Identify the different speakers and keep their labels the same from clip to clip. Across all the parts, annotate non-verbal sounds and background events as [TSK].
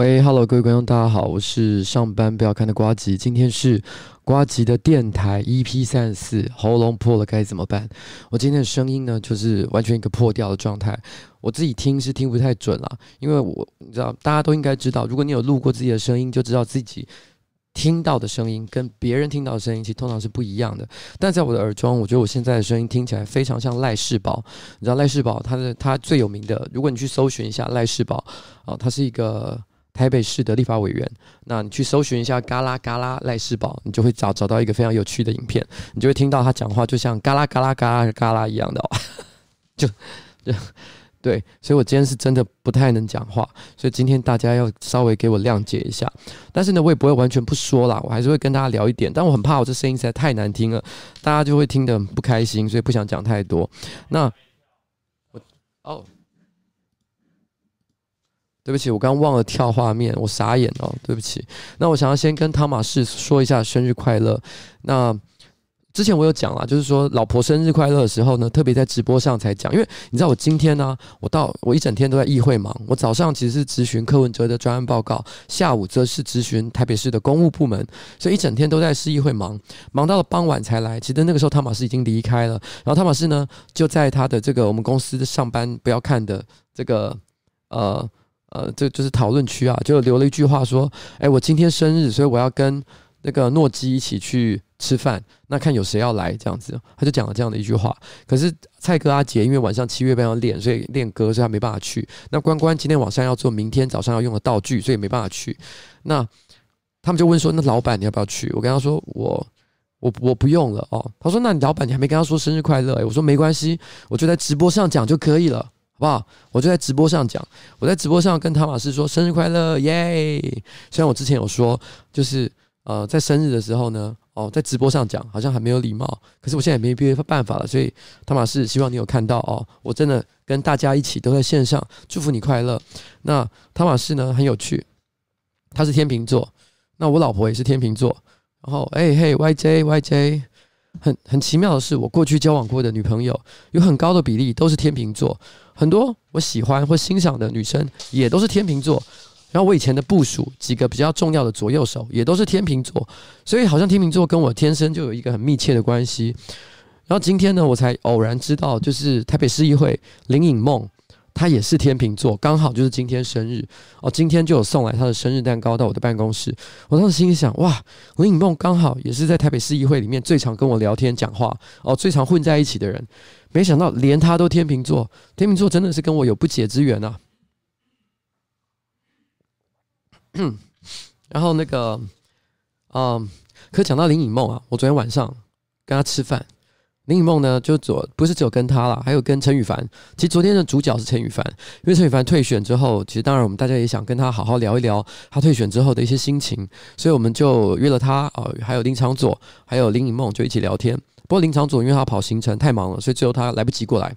Speaker 1: 喂，Hello，各位观众，大家好，我是上班不要看的瓜吉，今天是瓜吉的电台 EP 三十四，喉咙破了该怎么办？我今天的声音呢，就是完全一个破掉的状态，我自己听是听不太准了，因为我你知道，大家都应该知道，如果你有录过自己的声音，就知道自己听到的声音跟别人听到的声音其实通常是不一样的。但在我的耳中，我觉得我现在的声音听起来非常像赖世宝，你知道赖世宝他的他最有名的，如果你去搜寻一下赖世宝啊，他是一个。台北市的立法委员，那你去搜寻一下“嘎啦嘎啦赖世宝”，你就会找找到一个非常有趣的影片，你就会听到他讲话就像“嘎啦嘎啦嘎啦嘎啦”一样的哦，[LAUGHS] 就就对，所以我今天是真的不太能讲话，所以今天大家要稍微给我谅解一下。但是呢，我也不会完全不说啦，我还是会跟大家聊一点。但我很怕我这声音实在太难听了，大家就会听得不开心，所以不想讲太多。那我哦。对不起，我刚忘了跳画面，我傻眼哦，对不起。那我想要先跟汤马士说一下生日快乐。那之前我有讲了，就是说老婆生日快乐的时候呢，特别在直播上才讲，因为你知道我今天呢，我到我一整天都在议会忙。我早上其实是咨询柯文哲的专案报告，下午则是咨询台北市的公务部门，所以一整天都在市议会忙，忙到了傍晚才来。其实那个时候汤马士已经离开了，然后汤马士呢就在他的这个我们公司上班不要看的这个呃。呃，这就是讨论区啊，就留了一句话说：“哎，我今天生日，所以我要跟那个诺基一起去吃饭，那看有谁要来这样子。”他就讲了这样的一句话。可是蔡哥阿杰因为晚上七月半要练，所以练歌，所以他没办法去。那关关今天晚上要做明天早上要用的道具，所以没办法去。那他们就问说：“那老板你要不要去？”我跟他说：“我我我不用了哦。”他说：“那你老板你还没跟他说生日快乐？”哎，我说：“没关系，我就在直播上讲就可以了。”好不好？我就在直播上讲，我在直播上跟汤玛士说生日快乐，耶！虽然我之前有说，就是呃，在生日的时候呢，哦，在直播上讲好像很没有礼貌，可是我现在也没别的办法了，所以汤玛士希望你有看到哦，我真的跟大家一起都在线上祝福你快乐。那汤玛士呢很有趣，他是天秤座，那我老婆也是天秤座，然后哎嘿，YJ YJ。很很奇妙的是，我过去交往过的女朋友有很高的比例都是天秤座，很多我喜欢或欣赏的女生也都是天秤座。然后我以前的部署几个比较重要的左右手也都是天秤座，所以好像天秤座跟我天生就有一个很密切的关系。然后今天呢，我才偶然知道，就是台北市议会林颖梦。他也是天秤座，刚好就是今天生日哦，今天就有送来他的生日蛋糕到我的办公室。我当时心里想，哇，林颖梦刚好也是在台北市议会里面最常跟我聊天讲话哦，最常混在一起的人。没想到连他都天秤座，天秤座真的是跟我有不解之缘啊。[CLEARS THROAT] 然后那个，嗯，可讲到林颖梦啊，我昨天晚上跟他吃饭。林颖梦呢，就左不是只有跟他啦，还有跟陈羽凡。其实昨天的主角是陈羽凡，因为陈羽凡退选之后，其实当然我们大家也想跟他好好聊一聊他退选之后的一些心情，所以我们就约了他啊、呃，还有林昶佐，还有林颖梦就一起聊天。不过林昶佐因为他跑行程太忙了，所以最后他来不及过来。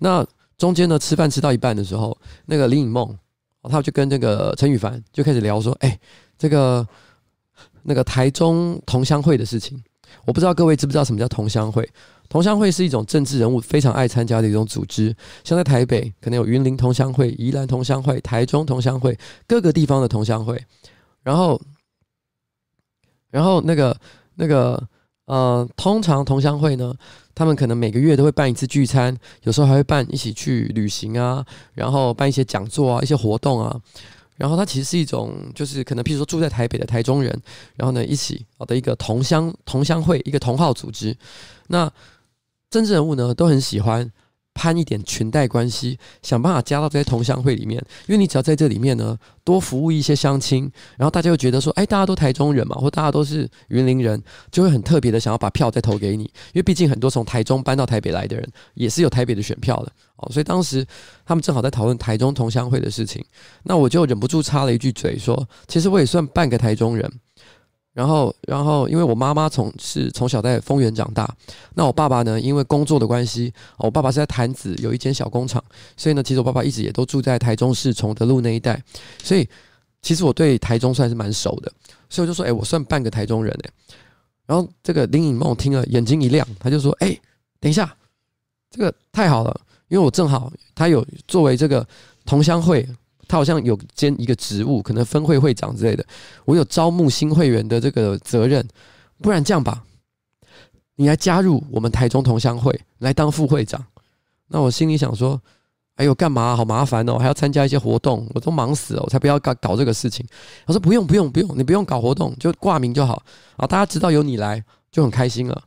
Speaker 1: 那中间呢，吃饭吃到一半的时候，那个林颖梦他就跟那个陈羽凡就开始聊说：“哎，这个那个台中同乡会的事情，我不知道各位知不知道什么叫同乡会。”同乡会是一种政治人物非常爱参加的一种组织，像在台北可能有云林同乡会、宜兰同乡会、台中同乡会，各个地方的同乡会。然后，然后那个那个呃，通常同乡会呢，他们可能每个月都会办一次聚餐，有时候还会办一起去旅行啊，然后办一些讲座啊、一些活动啊。然后它其实是一种，就是可能譬如说住在台北的台中人，然后呢一起好的一个同乡同乡会，一个同号组织。那政治人物呢，都很喜欢攀一点裙带关系，想办法加到这些同乡会里面。因为你只要在这里面呢，多服务一些乡亲，然后大家又觉得说，哎，大家都台中人嘛，或大家都是云林人，就会很特别的想要把票再投给你。因为毕竟很多从台中搬到台北来的人，也是有台北的选票的哦。所以当时他们正好在讨论台中同乡会的事情，那我就忍不住插了一句嘴说，其实我也算半个台中人。然后，然后，因为我妈妈从是从小在丰原长大，那我爸爸呢，因为工作的关系，我爸爸是在潭子有一间小工厂，所以呢，其实我爸爸一直也都住在台中市崇德路那一带，所以其实我对台中算是蛮熟的，所以我就说，哎，我算半个台中人哎。然后这个林颖梦听了，眼睛一亮，他就说，哎，等一下，这个太好了，因为我正好他有作为这个同乡会。他好像有兼一个职务，可能分会会长之类的，我有招募新会员的这个责任，不然这样吧，你来加入我们台中同乡会，来当副会长。那我心里想说，哎呦，干嘛？好麻烦哦，还要参加一些活动，我都忙死了，我才不要搞搞这个事情。我说不用不用不用，你不用搞活动，就挂名就好。啊，大家知道有你来，就很开心了。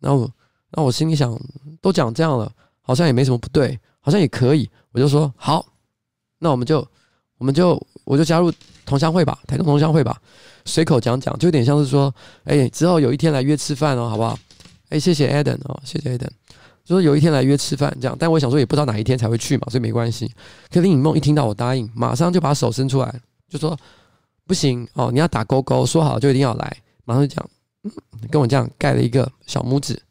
Speaker 1: 那我那我心里想，都讲这样了，好像也没什么不对，好像也可以，我就说好。那我们就，我们就，我就加入同乡会吧，台中同乡会吧，随口讲讲，就有点像是说，哎、之后有一天来约吃饭哦，好不好？哎、谢谢 Adam 哦，谢谢 Adam，就说有一天来约吃饭这样，但我想说也不知道哪一天才会去嘛，所以没关系。可林颖梦一听到我答应，马上就把手伸出来，就说不行哦，你要打勾勾，说好就一定要来，马上就讲，跟我这样盖了一个小拇指。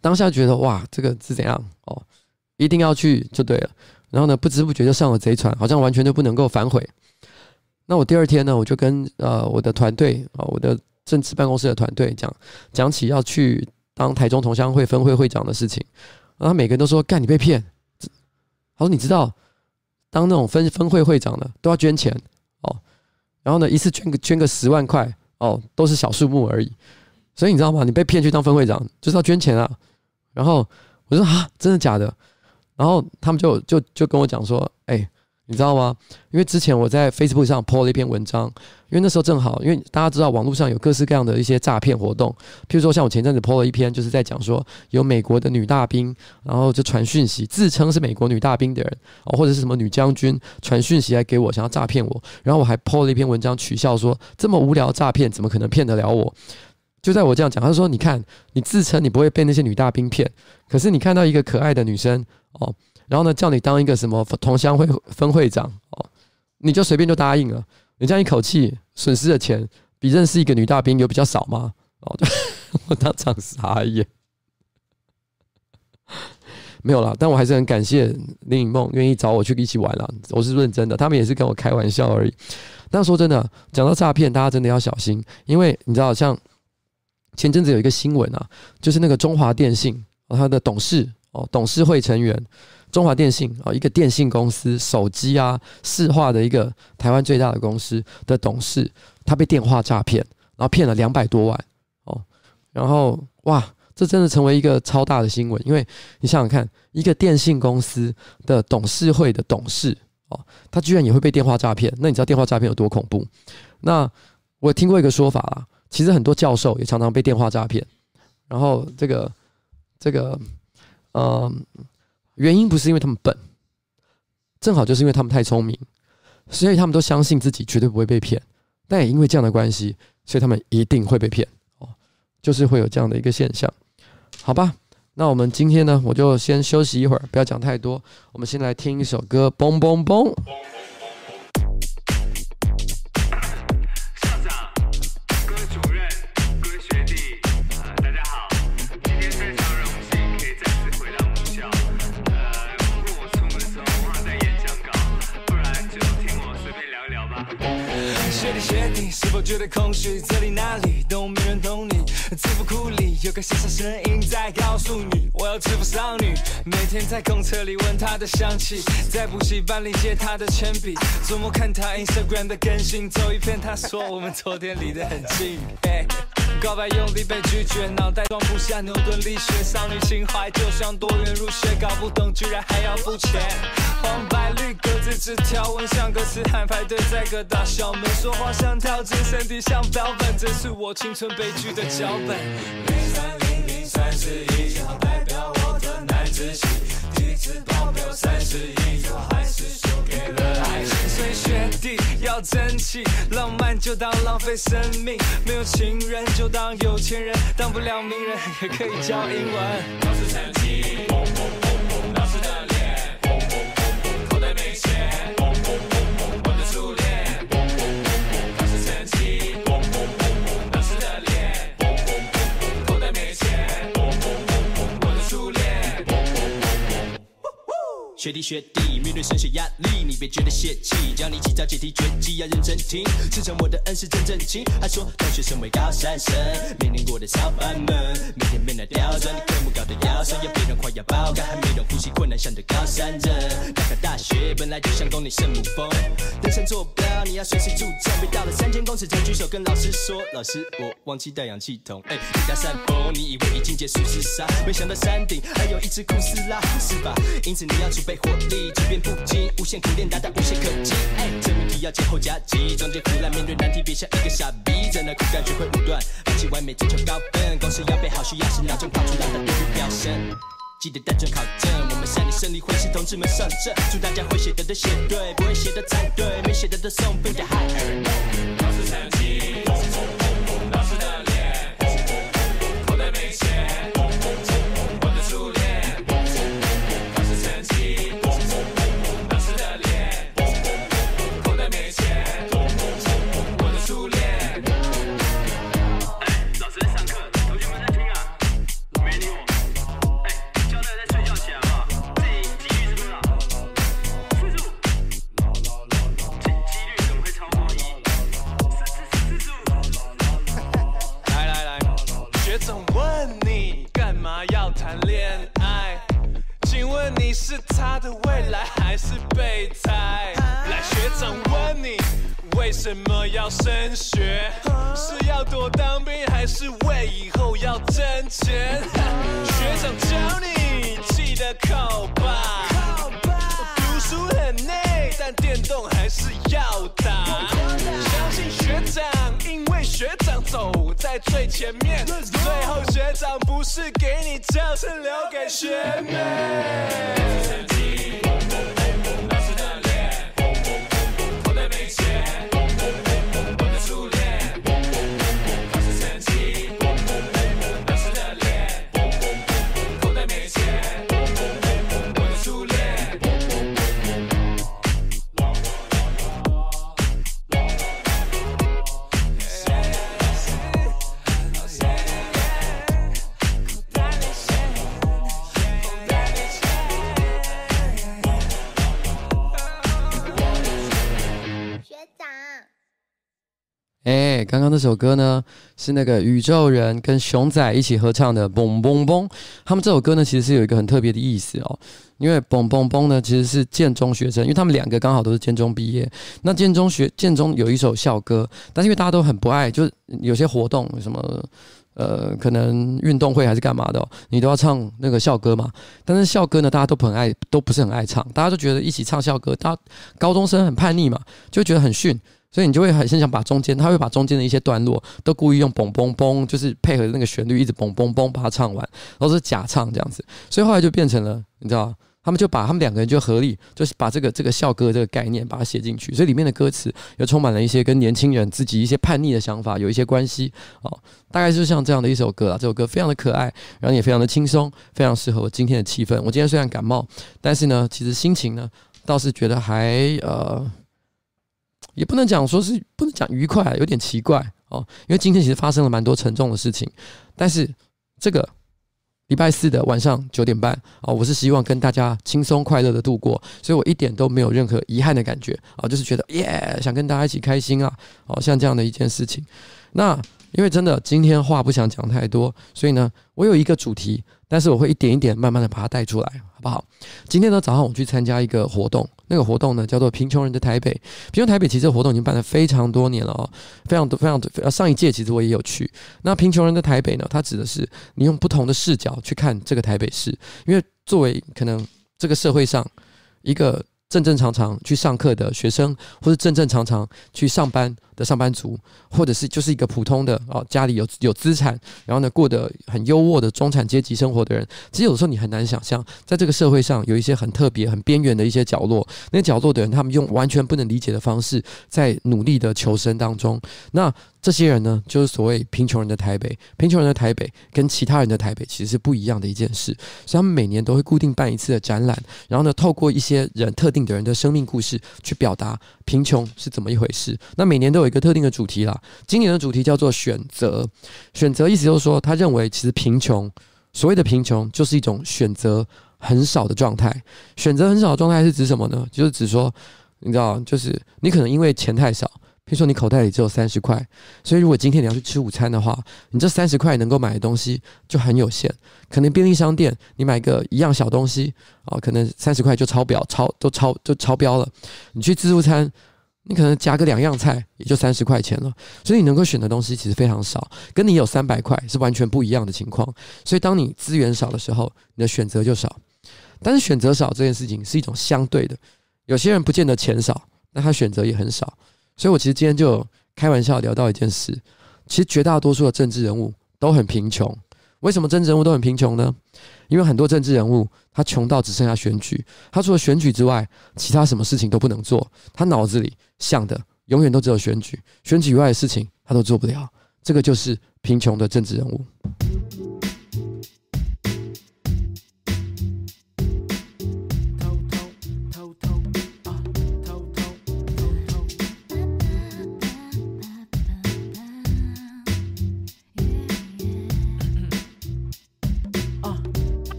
Speaker 1: 当下觉得哇，这个是怎样哦？一定要去就对了。然后呢，不知不觉就上了贼船，好像完全就不能够反悔。那我第二天呢，我就跟呃我的团队啊，我的政治办公室的团队讲讲起要去当台中同乡会分会会长的事情。然后每个人都说：“干，你被骗。”他说：“你知道，当那种分分会会长的都要捐钱哦。然后呢，一次捐个捐个十万块哦，都是小数目而已。所以你知道吗？你被骗去当分会长就是要捐钱啊。”然后我说：“啊，真的假的？”然后他们就就就跟我讲说，哎，你知道吗？因为之前我在 Facebook 上 po 了一篇文章，因为那时候正好，因为大家知道网络上有各式各样的一些诈骗活动，譬如说像我前阵子 po 了一篇，就是在讲说有美国的女大兵，然后就传讯息，自称是美国女大兵的人，哦，或者是什么女将军传讯息来给我，想要诈骗我，然后我还 po 了一篇文章取笑说，这么无聊诈骗怎么可能骗得了我？就在我这样讲，他说：“你看，你自称你不会被那些女大兵骗，可是你看到一个可爱的女生哦，然后呢叫你当一个什么同乡会分会长哦，你就随便就答应了。你这样一口气损失的钱比认识一个女大兵有比较少吗？哦，[LAUGHS] 我当场傻眼，没有啦，但我还是很感谢林颖梦愿意找我去一起玩啦。我是认真的，他们也是跟我开玩笑而已。但说真的，讲到诈骗，大家真的要小心，因为你知道像。”前阵子有一个新闻啊，就是那个中华电信，他的董事哦，董事会成员，中华电信啊，一个电信公司手机啊市化的一个台湾最大的公司的董事，他被电话诈骗，然后骗了两百多万哦，然后哇，这真的成为一个超大的新闻，因为你想想看，一个电信公司的董事会的董事哦，他居然也会被电话诈骗，那你知道电话诈骗有多恐怖？那我听过一个说法啊。其实很多教授也常常被电话诈骗，然后这个这个，呃，原因不是因为他们笨，正好就是因为他们太聪明，所以他们都相信自己绝对不会被骗。但也因为这样的关系，所以他们一定会被骗哦，就是会有这样的一个现象。好吧，那我们今天呢，我就先休息一会儿，不要讲太多。我们先来听一首歌，嘣嘣嘣。
Speaker 2: 是否觉得空虚，这里那里都没人懂你。字符库里有个小小声音在告诉你，我要制服少女。每天在公厕里闻她的香气，在补习班里借她的铅笔，周末看她 Instagram 的更新，走一遍她说我们昨天离得很近。告白用力被拒绝，脑袋装不下牛顿力学，少女情怀就像多元入学，搞不懂居然还要付钱。黄白绿格子纸条纹像个死汉排队在各大校门，说话像跳针身体像标本，这是我青春悲剧的脚本。零三零零三十一，正好代表我的男子气，体质保镖三十一，我还是输给了爱情。所以学弟要争气，浪漫就当浪费生命，没有情人就当有钱人，当不了名人也可以教英文。考试成绩。学弟学弟。
Speaker 3: 面对升学压力，你别觉得泄气，教你几招解题绝技，要认真听。师承我的恩师真正经，还说大学生为高三生，每年过的超班们，每天变得刁钻，你科目搞得腰酸，要别人快要爆肝，还没人呼吸困难，像对高山人。那个大学本来就像攻你圣母峰，登山坐标你要随时注重，别到了三千公尺才举手跟老师说，老师我忘记带氧气筒。哎，你大山峰，你以为已经结束厮杀，[LAUGHS] 没想到山顶还有一只库斯拉，是吧？因此你要储备火力，即便不精，无限苦练达到无懈可击。哎，这命题要前后夹击，中间胡乱面对难题，别像一个傻逼，在那苦干学会武断，放弃完美追求高分，公式要背好，需要是脑中跑出来的对比表现。记得带准考证，我们三年胜利会是同志们上阵，祝大家会写的都写对，不会写的猜对，没写的都送分给海尔。前面，最后学长不是给你掌声，
Speaker 1: 留给学妹。这首歌呢，是那个宇宙人跟熊仔一起合唱的《嘣嘣嘣》。他们这首歌呢，其实是有一个很特别的意思哦。因为《嘣嘣嘣》呢，其实是建中学生，因为他们两个刚好都是建中毕业。那建中学建中有一首校歌，但是因为大家都很不爱，就是有些活动什么呃，可能运动会还是干嘛的，你都要唱那个校歌嘛。但是校歌呢，大家都很爱，都不是很爱唱。大家都觉得一起唱校歌，大家高中生很叛逆嘛，就觉得很逊。所以你就会很想把中间，他会把中间的一些段落都故意用嘣嘣嘣，就是配合那个旋律一直嘣嘣嘣把它唱完，都是假唱这样子。所以后来就变成了，你知道，他们就把他们两个人就合力，就是把这个这个校歌这个概念把它写进去。所以里面的歌词又充满了一些跟年轻人自己一些叛逆的想法有一些关系哦。大概就是像这样的一首歌啊，这首歌非常的可爱，然后也非常的轻松，非常适合我今天的气氛。我今天虽然感冒，但是呢，其实心情呢倒是觉得还呃。也不能讲说是不能讲愉快，有点奇怪哦。因为今天其实发生了蛮多沉重的事情，但是这个礼拜四的晚上九点半哦，我是希望跟大家轻松快乐的度过，所以我一点都没有任何遗憾的感觉啊，就是觉得耶，想跟大家一起开心啊，哦，像这样的一件事情。那因为真的今天话不想讲太多，所以呢，我有一个主题。但是我会一点一点慢慢的把它带出来，好不好？今天呢早上我去参加一个活动，那个活动呢叫做“贫穷人的台北”。贫穷台北其实活动已经办了非常多年了哦，非常多非常多。上一届其实我也有去。那贫穷人的台北呢，它指的是你用不同的视角去看这个台北市，因为作为可能这个社会上一个正正常常去上课的学生，或是正正常常去上班的上班族，或者是就是一个普通的哦，家里有有资产，然后呢过得很优渥的中产阶级生活的人，其实有时候你很难想象，在这个社会上有一些很特别、很边缘的一些角落，那角落的人，他们用完全不能理解的方式，在努力的求生当中。那这些人呢，就是所谓贫穷人的台北。贫穷人的台北跟其他人的台北其实是不一样的一件事，所以他们每年都会固定办一次的展览，然后呢，透过一些人特定的人的生命故事，去表达贫穷是怎么一回事。那每年都有。一个特定的主题啦，今年的主题叫做选择。选择意思就是说，他认为其实贫穷，所谓的贫穷就是一种选择很少的状态。选择很少的状态是指什么呢？就是指说，你知道，就是你可能因为钱太少，譬如说你口袋里只有三十块，所以如果今天你要去吃午餐的话，你这三十块能够买的东西就很有限。可能便利商店你买个一样小东西啊，可能三十块就超标，超都超就超标了。你去自助餐。你可能加个两样菜，也就三十块钱了，所以你能够选的东西其实非常少，跟你有三百块是完全不一样的情况。所以当你资源少的时候，你的选择就少。但是选择少这件事情是一种相对的，有些人不见得钱少，那他选择也很少。所以我其实今天就开玩笑聊到一件事，其实绝大多数的政治人物都很贫穷。为什么政治人物都很贫穷呢？因为很多政治人物他穷到只剩下选举，他除了选举之外，其他什么事情都不能做。他脑子里想的永远都只有选举，选举以外的事情他都做不了。这个就是贫穷的政治人物。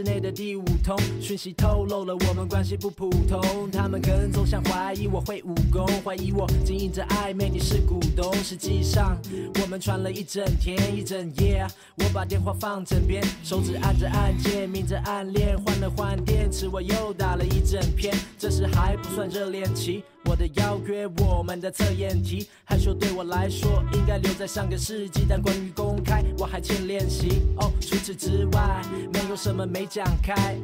Speaker 4: 室内的第五通讯息透露了我们关系不普通，他们跟踪像怀疑我会武功，怀疑我经营着暧昧，你是股东。实际上我们传了一整天一整夜，我把电话放枕边，手指按着按键，明着暗恋，换了换电池，我又打了一整篇，这时还不算热恋期。我的邀约，我们的测验题，害羞对我来说应该留在上个世纪，但关于公开，我还欠练习。哦，除此之外，没有什么没讲开。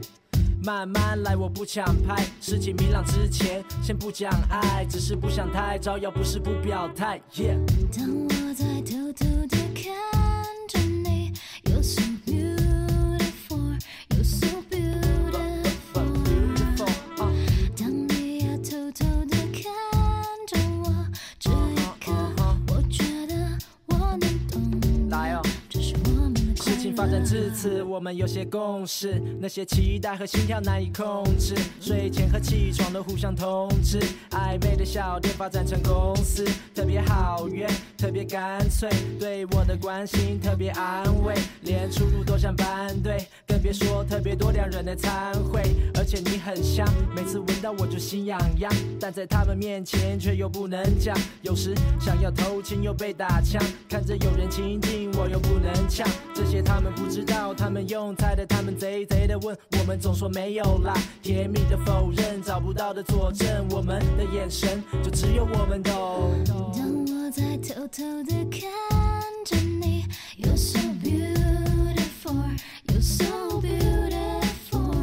Speaker 4: 慢慢来，我不抢拍，事情明朗之前，先不讲爱，只是不想太招摇，不是不表态。当我在偷偷的看发展至此，我们有些共识，那些期待和心跳难以控制。睡前和起床都互相通知，暧昧的小店发展成公司，特别好约，特别干脆，对我的关心特别安慰，连出入都像班对，更别说特别多两人的餐会。而且你很香，每次闻到我就心痒痒，但在他们面前却又不能讲。有时想要偷亲又被打枪，看着有人亲近我又不能抢，这些他们。不知道他们用猜的，他们贼贼的问，我们总说没有啦，甜蜜的否认，找不到的佐证，我们的眼神就只有我们懂。当我在偷偷的看着你，You're so beautiful, you're so beautiful。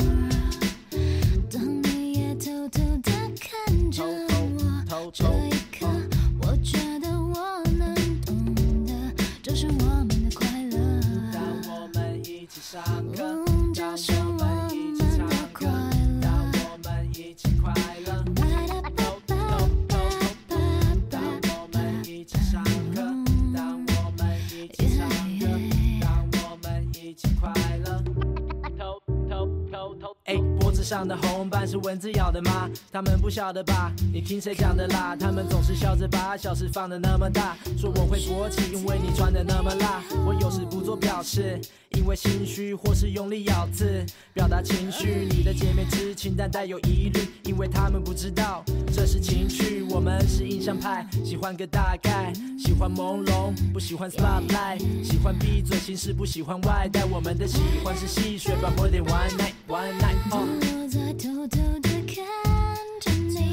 Speaker 4: 当你也偷偷的看着我，这上的红斑是蚊子咬的吗？他们不晓得吧？你听谁讲的啦？他们总是笑着把小事放得那么大，说我会勃起，因为你穿得那么辣。我有时不做表示。因为心虚，或是用力咬字表达情绪。你的姐妹知情，但带有疑虑，因为他们不知道这是情趣。我们是印象派，喜欢个大概，喜欢朦胧，不喜欢 spotlight，喜欢闭嘴行事，不喜欢外带。我们的喜欢是戏谑，but more than one night, one night。在偷偷的看着你。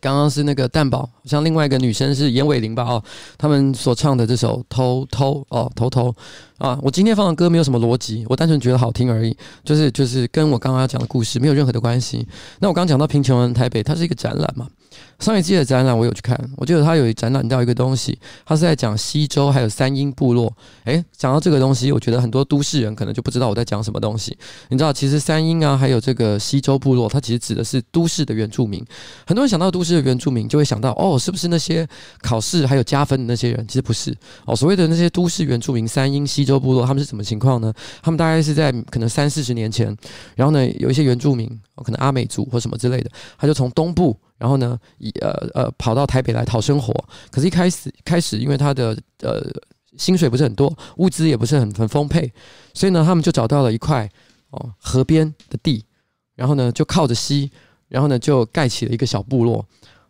Speaker 1: 刚刚是那个蛋宝，像另外一个女生是严伟玲吧？哦，他们所唱的这首偷偷哦，偷偷啊，我今天放的歌没有什么逻辑，我单纯觉得好听而已，就是就是跟我刚刚要讲的故事没有任何的关系。那我刚刚讲到贫穷人台北，它是一个展览嘛。上一季的展览我有去看，我觉得他有展览到一个东西，他是在讲西周还有三英部落。诶，讲到这个东西，我觉得很多都市人可能就不知道我在讲什么东西。你知道，其实三英啊，还有这个西周部落，它其实指的是都市的原住民。很多人想到都市的原住民，就会想到哦，是不是那些考试还有加分的那些人？其实不是哦。所谓的那些都市原住民，三英西周部落，他们是什么情况呢？他们大概是在可能三四十年前，然后呢，有一些原住民，可能阿美族或什么之类的，他就从东部。然后呢，以呃呃跑到台北来讨生活，可是，一开始开始，因为他的呃薪水不是很多，物资也不是很很丰沛，所以呢，他们就找到了一块哦河边的地，然后呢，就靠着溪，然后呢，就盖起了一个小部落。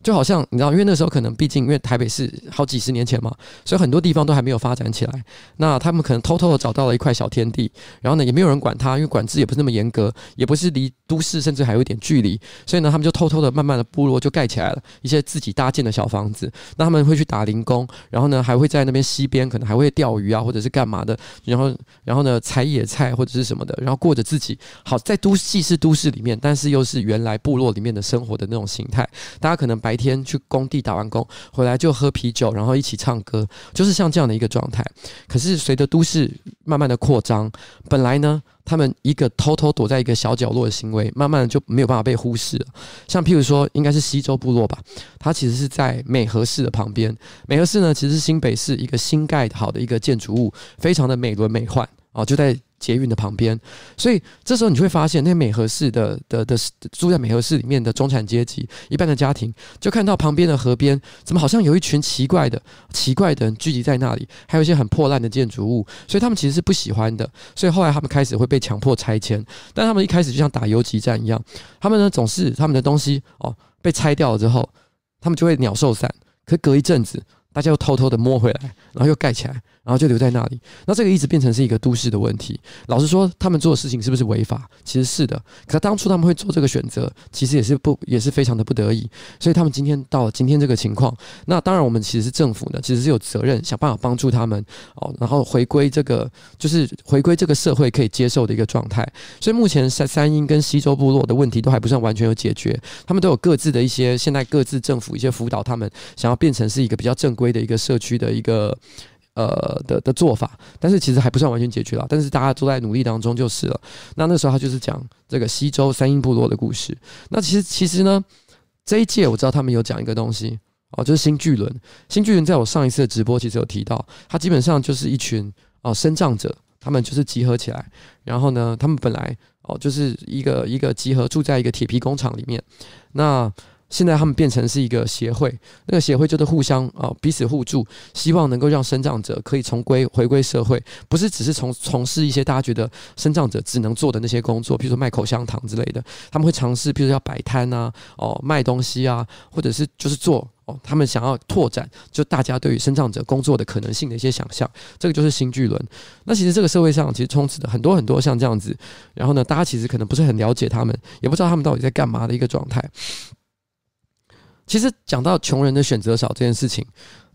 Speaker 1: 就好像你知道，因为那时候可能毕竟因为台北市好几十年前嘛，所以很多地方都还没有发展起来。那他们可能偷偷的找到了一块小天地，然后呢，也没有人管他，因为管制也不是那么严格，也不是离都市甚至还有一点距离，所以呢，他们就偷偷的慢慢的部落就盖起来了一些自己搭建的小房子。那他们会去打零工，然后呢，还会在那边溪边可能还会钓鱼啊，或者是干嘛的，然后然后呢，采野菜或者是什么的，然后过着自己好在都既是都市里面，但是又是原来部落里面的生活的那种形态。大家可能白天去工地打完工回来就喝啤酒，然后一起唱歌，就是像这样的一个状态。可是随着都市慢慢的扩张，本来呢，他们一个偷偷躲在一个小角落的行为，慢慢的就没有办法被忽视了。像譬如说，应该是西周部落吧，它其实是在美和市的旁边。美和市呢，其实是新北市一个新盖好的一个建筑物，非常的美轮美奂哦，就在。捷运的旁边，所以这时候你就会发现，那美和市的的的住在美和市里面的中产阶级，一般的家庭，就看到旁边的河边，怎么好像有一群奇怪的、奇怪的人聚集在那里，还有一些很破烂的建筑物，所以他们其实是不喜欢的。所以后来他们开始会被强迫拆迁，但他们一开始就像打游击战一样，他们呢总是他们的东西哦被拆掉了之后，他们就会鸟兽散，可隔一阵子，大家又偷偷的摸回来，然后又盖起来。然后就留在那里，那这个一直变成是一个都市的问题。老实说，他们做的事情是不是违法？其实是的。可当初他们会做这个选择，其实也是不也是非常的不得已。所以他们今天到了今天这个情况，那当然我们其实是政府呢，其实是有责任想办法帮助他们哦，然后回归这个就是回归这个社会可以接受的一个状态。所以目前三三英跟西州部落的问题都还不算完全有解决，他们都有各自的一些现在各自政府一些辅导，他们想要变成是一个比较正规的一个社区的一个。呃的的做法，但是其实还不算完全解决了，但是大家都在努力当中就是了。那那时候他就是讲这个西周三英部落的故事。那其实其实呢，这一届我知道他们有讲一个东西哦，就是新巨轮。新巨轮在我上一次的直播其实有提到，它基本上就是一群哦身障者，他们就是集合起来，然后呢，他们本来哦就是一个一个集合住在一个铁皮工厂里面，那。现在他们变成是一个协会，那个协会就是互相啊彼此互助，希望能够让身障者可以重归回归社会，不是只是从从事一些大家觉得身障者只能做的那些工作，比如说卖口香糖之类的，他们会尝试，比如说要摆摊啊，哦卖东西啊，或者是就是做哦，他们想要拓展就大家对于身障者工作的可能性的一些想象，这个就是新巨轮。那其实这个社会上其实充斥着很多很多像这样子，然后呢，大家其实可能不是很了解他们，也不知道他们到底在干嘛的一个状态。其实讲到穷人的选择少这件事情，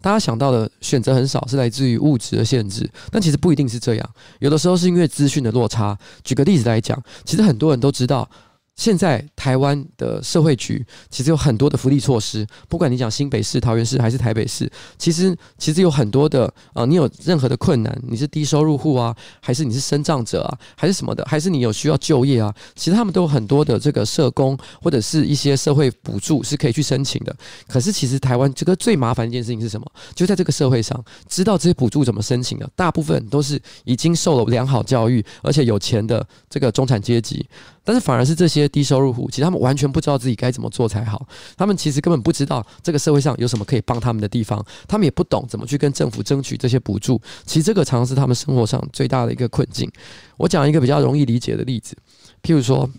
Speaker 1: 大家想到的选择很少是来自于物质的限制，但其实不一定是这样。有的时候是因为资讯的落差。举个例子来讲，其实很多人都知道。现在台湾的社会局其实有很多的福利措施，不管你讲新北市、桃园市还是台北市，其实其实有很多的啊、你有任何的困难，你是低收入户啊，还是你是身障者啊，还是什么的，还是你有需要就业啊，其实他们都有很多的这个社工或者是一些社会补助是可以去申请的。可是其实台湾这个最麻烦一件事情是什么？就在这个社会上，知道这些补助怎么申请的，大部分都是已经受了良好教育而且有钱的这个中产阶级。但是反而是这些低收入户，其实他们完全不知道自己该怎么做才好。他们其实根本不知道这个社会上有什么可以帮他们的地方，他们也不懂怎么去跟政府争取这些补助。其实这个常常是他们生活上最大的一个困境。我讲一个比较容易理解的例子，譬如说，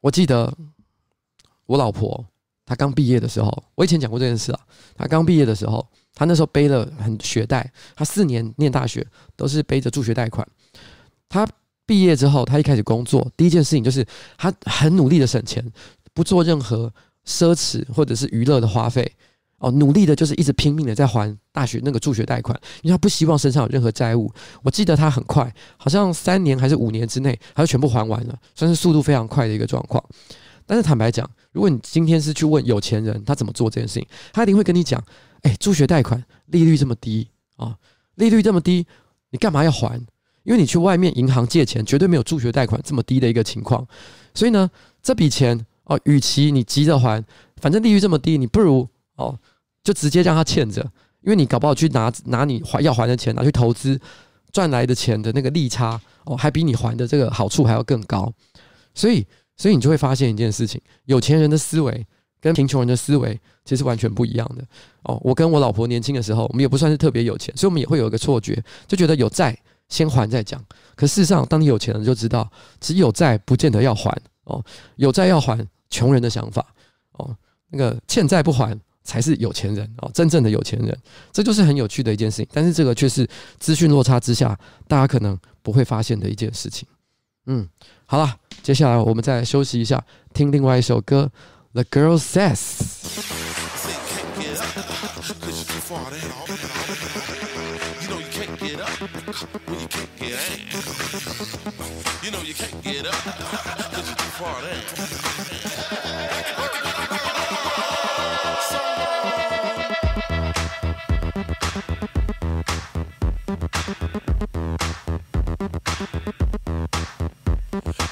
Speaker 1: 我记得我老婆她刚毕业的时候，我以前讲过这件事啊。她刚毕业的时候，她那时候背了很学贷，她四年念大学都是背着助学贷款。她毕业之后，他一开始工作，第一件事情就是他很努力的省钱，不做任何奢侈或者是娱乐的花费。哦，努力的就是一直拼命的在还大学那个助学贷款，因为他不希望身上有任何债务。我记得他很快，好像三年还是五年之内，他就全部还完了，算是速度非常快的一个状况。但是坦白讲，如果你今天是去问有钱人，他怎么做这件事情，他一定会跟你讲：哎，助学贷款利率这么低啊，利率这么低，你干嘛要还？因为你去外面银行借钱，绝对没有助学贷款这么低的一个情况。所以呢，这笔钱哦，与其你急着还，反正利率这么低，你不如哦。就直接让他欠着，因为你搞不好去拿拿你还要还的钱拿去投资，赚来的钱的那个利差哦，还比你还的这个好处还要更高。所以，所以你就会发现一件事情：有钱人的思维跟贫穷人的思维其实完全不一样的哦。我跟我老婆年轻的时候，我们也不算是特别有钱，所以我们也会有一个错觉，就觉得有债先还再讲。可事实上，当你有钱了，就知道只有债不见得要还哦，有债要还，穷人的想法哦，那个欠债不还。才是有钱人哦，真正的有钱人，这就是很有趣的一件事情。但是这个却是资讯落差之下，大家可能不会发现的一件事情。嗯，好了，接下来我们再来休息一下，听另外一首歌《The Girl Says》。
Speaker 5: when you can't get out. You know you can't get up because you're too far down.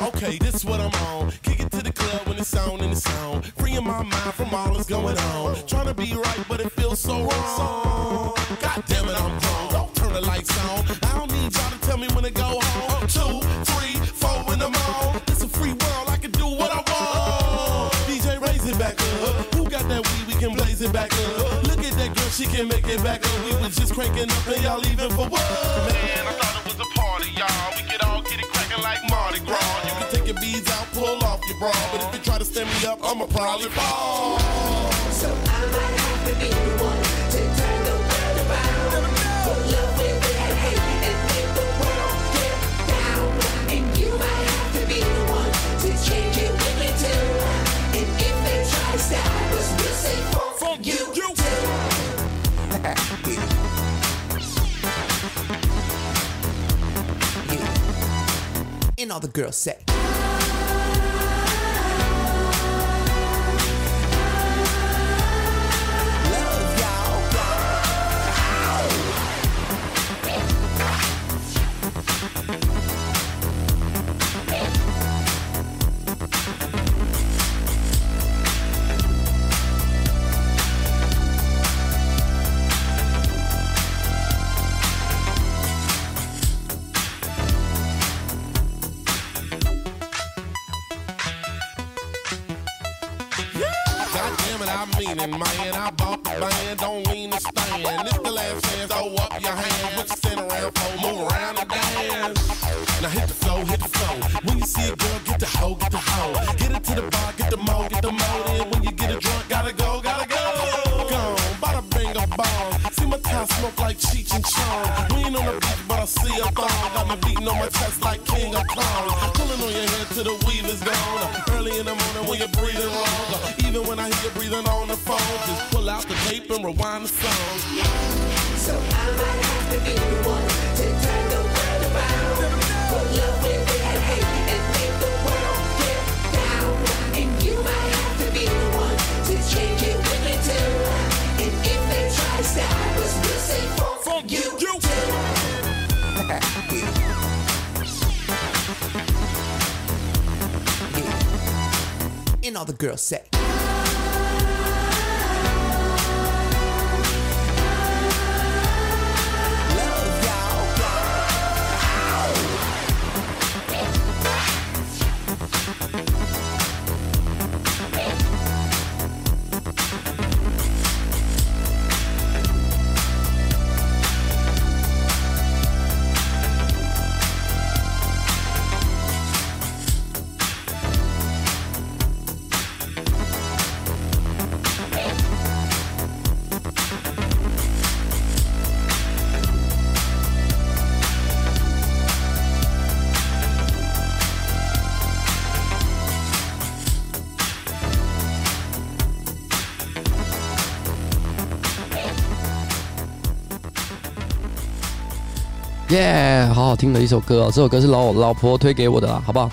Speaker 5: Okay, this is what I'm on. Kick it to the club when it's on and it's on. Freeing my mind from all that's going on. Trying to be right, but it feels so wrong. God damn it, I'm wrong till the lights on. I don't need y'all to tell me when to go home. Two, three, four when I'm on. It's a free world, I can do what I want. DJ raise it back up. Who got that weed? We can blaze it back up. Look at that girl, she can make it back up. We was just cranking up and y'all leaving for what? Man, I thought it was a party, y'all. We could all get it cracking like Mardi Gras. You can take your beads out, pull off your bra, but if you try to stand me up, I'ma probably fall.
Speaker 6: So I might have to be the one.
Speaker 7: and all the girls say.
Speaker 5: I'm from.
Speaker 6: So I might have to be the one to turn the world around. Put love with and hate and make the world get down. And you might have to be the one to change it with me too. And if they try to stop us, we'll say fuck, from you, you too.
Speaker 7: [LAUGHS] and all the girls say.
Speaker 1: 耶，好好听的一首歌哦！这首歌是老老婆推给我的啦，好不好？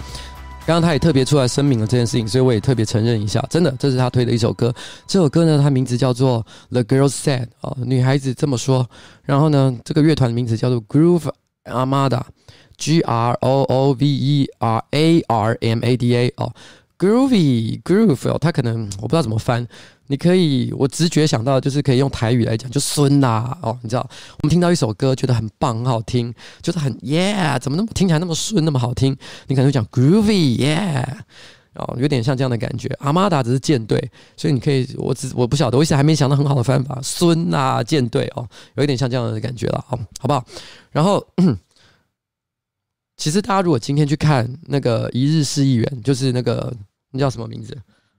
Speaker 1: 刚刚他也特别出来声明了这件事情，所以我也特别承认一下，真的，这是他推的一首歌。这首歌呢，它名字叫做《The Girls Said》哦，女孩子这么说。然后呢，这个乐团的名字叫做 Groove Armada，G R O O V E R A R M A D A 哦，Groovy Groove 哦，它可能我不知道怎么翻。你可以，我直觉想到就是可以用台语来讲，就孙啦哦，你知道，我们听到一首歌觉得很棒、很好听，就是很 yeah，怎么那么听起来那么顺、那么好听？你可能会讲 groovy yeah，哦，有点像这样的感觉。阿玛达只是舰队，所以你可以，我只我不晓得，我一直还没想到很好的方法，孙啊舰队哦，有一点像这样的感觉了，哦，好不好？然后，其实大家如果今天去看那个一日市议员，就是那个那叫什么名字？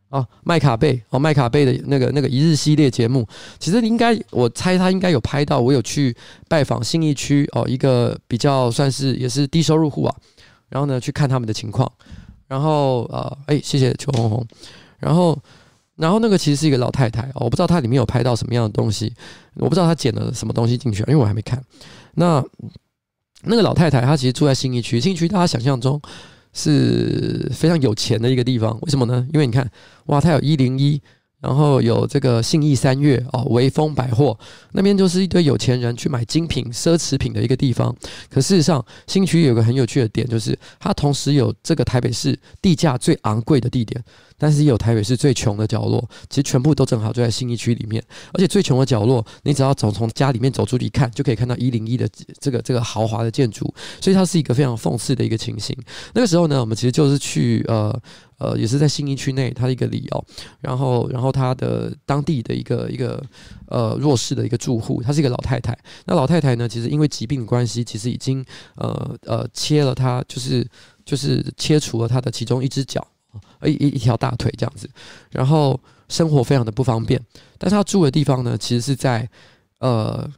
Speaker 1: 哦，麦卡贝哦，麦卡贝的那个那个一日系列节目，其实应该我猜他应该有拍到，我有去拜访信义区哦，一个比较算是也是低收入户啊，然后呢去看他们的情况，然后呃，哎，谢谢邱红红，然后然后那个其实是一个老太太，我不知道她里面有拍到什么样的东西，我不知道她剪了什么东西进去，因为我还没看。那那个老太太她其实住在信义区，信义区大家想象中。是非常有钱的一个地方，为什么呢？因为你看，哇，它有一零一，然后有这个信义三月哦，微风百货那边就是一堆有钱人去买精品奢侈品的一个地方。可事实上，新区有个很有趣的点，就是它同时有这个台北市地价最昂贵的地点。但是也有台北市最穷的角落，其实全部都正好就在信义区里面。而且最穷的角落，你只要走从家里面走出去看，就可以看到一零一的这个这个豪华的建筑。所以它是一个非常讽刺的一个情形。那个时候呢，我们其实就是去呃呃，也是在新一区内，他的一个里哦，然后然后他的当地的一个一个呃弱势的一个住户，她是一个老太太。那老太太呢，其实因为疾病的关系，其实已经呃呃切了她，就是就是切除了她的其中一只脚。一一一条大腿这样子，然后生活非常的不方便。但是他住的地方呢，其实是在呃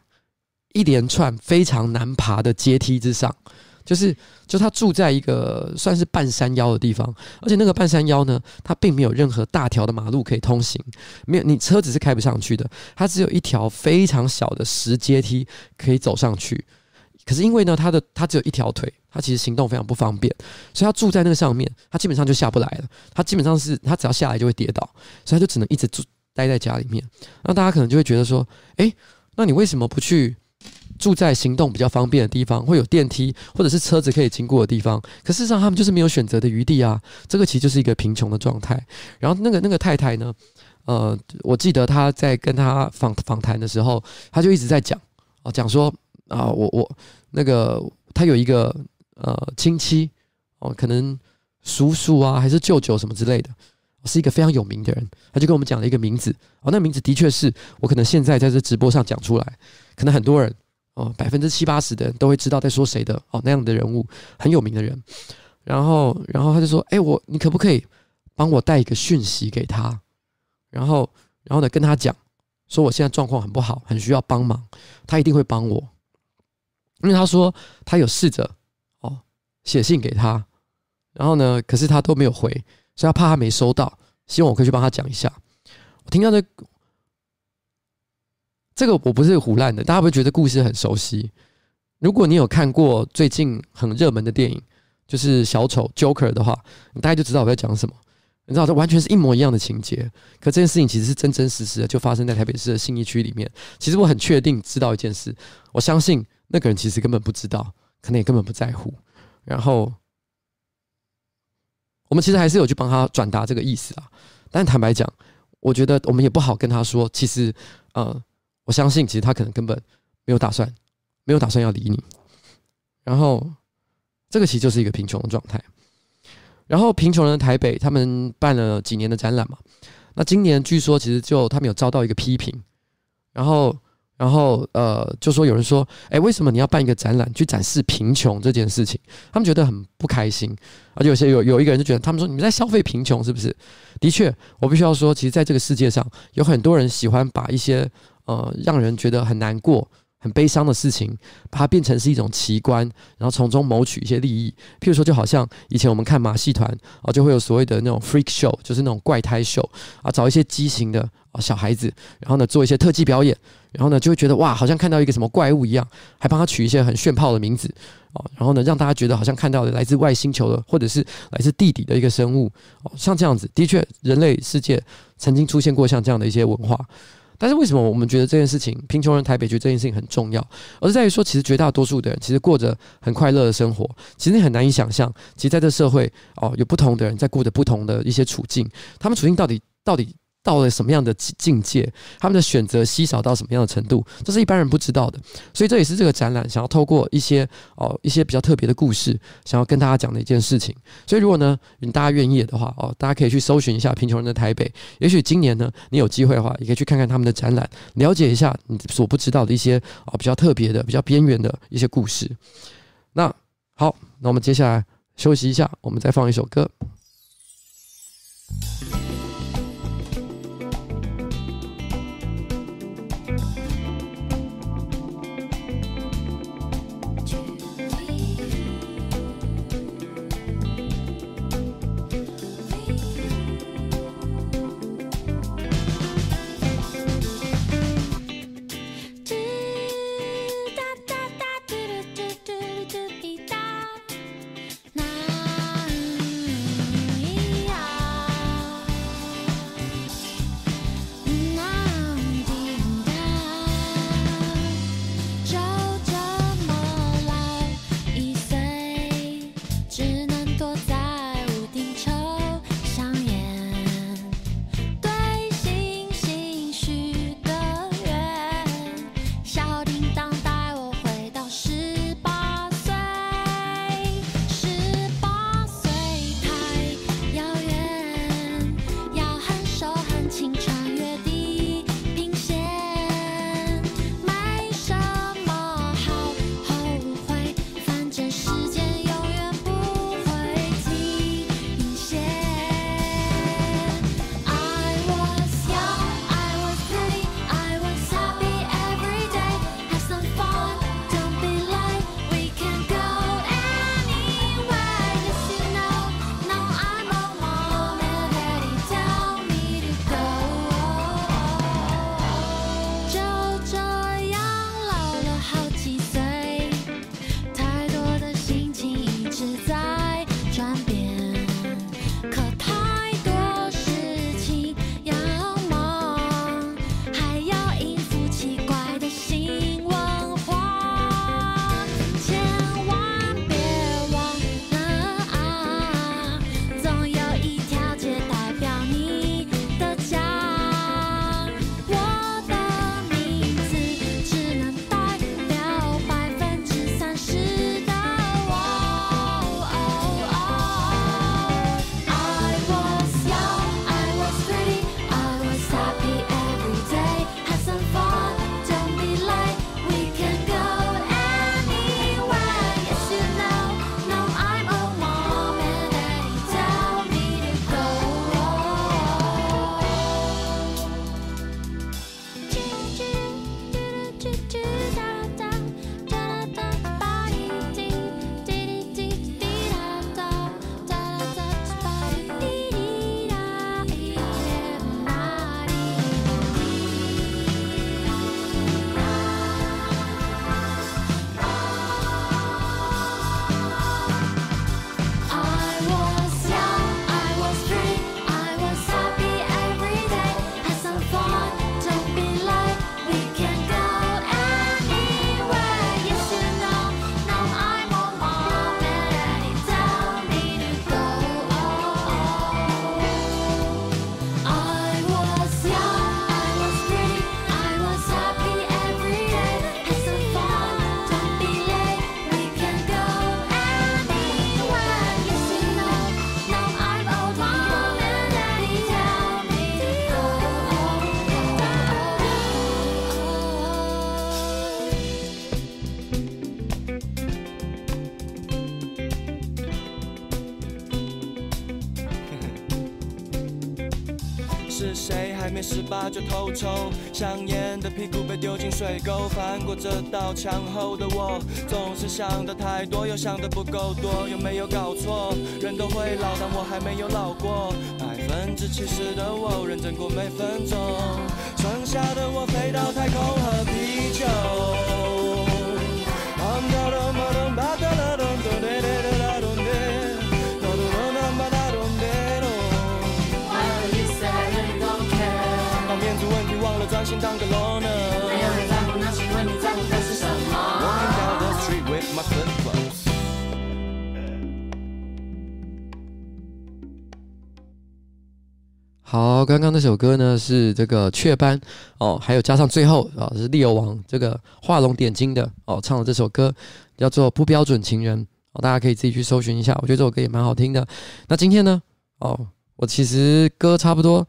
Speaker 1: 一连串非常难爬的阶梯之上，就是就他住在一个算是半山腰的地方，而且那个半山腰呢，它并没有任何大条的马路可以通行，没有你车子是开不上去的，它只有一条非常小的石阶梯可以走上去。可是因为呢，他的他只有一条腿。他其实行动非常不方便，所以他住在那个上面，他基本上就下不来了。他基本上是他只要下来就会跌倒，所以他就只能一直住待在家里面。那大家可能就会觉得说，诶，那你为什么不去住在行动比较方便的地方，会有电梯或者是车子可以经过的地方？可事实上他们就是没有选择的余地啊。这个其实就是一个贫穷的状态。然后那个那个太太呢，呃，我记得她在跟他访访谈的时候，她就一直在讲啊，讲说啊，我我那个他有一个。呃，亲戚哦，可能叔叔啊，还是舅舅什么之类的，是一个非常有名的人。他就跟我们讲了一个名字哦，那名字的确是我可能现在在这直播上讲出来，可能很多人哦，百分之七八十的人都会知道在说谁的哦，那样的人物，很有名的人。然后，然后他就说：“哎，我你可不可以帮我带一个讯息给他？然后，然后呢，跟他讲说我现在状况很不好，很需要帮忙，他一定会帮我，因为他说他有试着哦。”写信给他，然后呢，可是他都没有回，所以他怕他没收到，希望我可以去帮他讲一下。我听到这这个，我不是胡烂的，大家会觉得故事很熟悉。如果你有看过最近很热门的电影，就是小丑 Joker 的话，你大概就知道我在讲什么。你知道这完全是一模一样的情节，可这件事情其实是真真实实的，就发生在台北市的信义区里面。其实我很确定知道一件事，我相信那个人其实根本不知道，可能也根本不在乎。然后，我们其实还是有去帮他转达这个意思啊。但坦白讲，我觉得我们也不好跟他说。其实，呃，我相信，其实他可能根本没有打算，没有打算要理你。然后，这个其实就是一个贫穷的状态。然后，贫穷的台北，他们办了几年的展览嘛。那今年据说，其实就他们有遭到一个批评。然后。然后，呃，就说有人说，哎，为什么你要办一个展览去展示贫穷这件事情？他们觉得很不开心，而且有些有有一个人就觉得，他们说你们在消费贫穷是不是？的确，我必须要说，其实在这个世界上，有很多人喜欢把一些呃让人觉得很难过。很悲伤的事情，把它变成是一种奇观，然后从中谋取一些利益。譬如说，就好像以前我们看马戏团啊，就会有所谓的那种 freak show，就是那种怪胎秀啊，找一些畸形的小孩子，然后呢做一些特技表演，然后呢就会觉得哇，好像看到一个什么怪物一样，还帮他取一些很炫炮的名字哦，然后呢让大家觉得好像看到了来自外星球的或者是来自地底的一个生物哦，像这样子，的确人类世界曾经出现过像这样的一些文化。但是为什么我们觉得这件事情，贫穷人台北觉得这件事情很重要，而是在于说，其实绝大多数的人其实过着很快乐的生活，其实你很难以想象，其实在这社会哦，有不同的人在过着不同的一些处境，他们处境到底到底。到了什么样的境界，他们的选择稀少到什么样的程度，这是一般人不知道的。所以这也是这个展览想要透过一些哦一些比较特别的故事，想要跟大家讲的一件事情。所以如果呢，大家愿意的话哦，大家可以去搜寻一下贫穷人的台北。也许今年呢，你有机会的话，也可以去看看他们的展览，了解一下你所不知道的一些哦比较特别的、比较边缘的一些故事。那好，那我们接下来休息一下，我们再放一首歌。
Speaker 4: 就偷抽？香烟的屁股被丢进水沟，翻过这道墙后的我，总是想的太多，又想的不够多，有没有搞错？人都会老，但我还没有老过。百分之七十的我，认真过每分钟。剩下的我飞到太空喝啤酒。当个 loner，没有人在乎，那请问你在乎的是什么？Walking down the street with my flip flops。
Speaker 1: 好，刚刚那首歌呢是这个雀斑哦，还有加上最后啊、哦、是利友王这个画龙点睛的哦唱的这首歌叫做《不标准情人》哦，大家可以自己去搜寻一下，我觉得这首歌也蛮好听的。那今天呢哦，我其实歌差不多。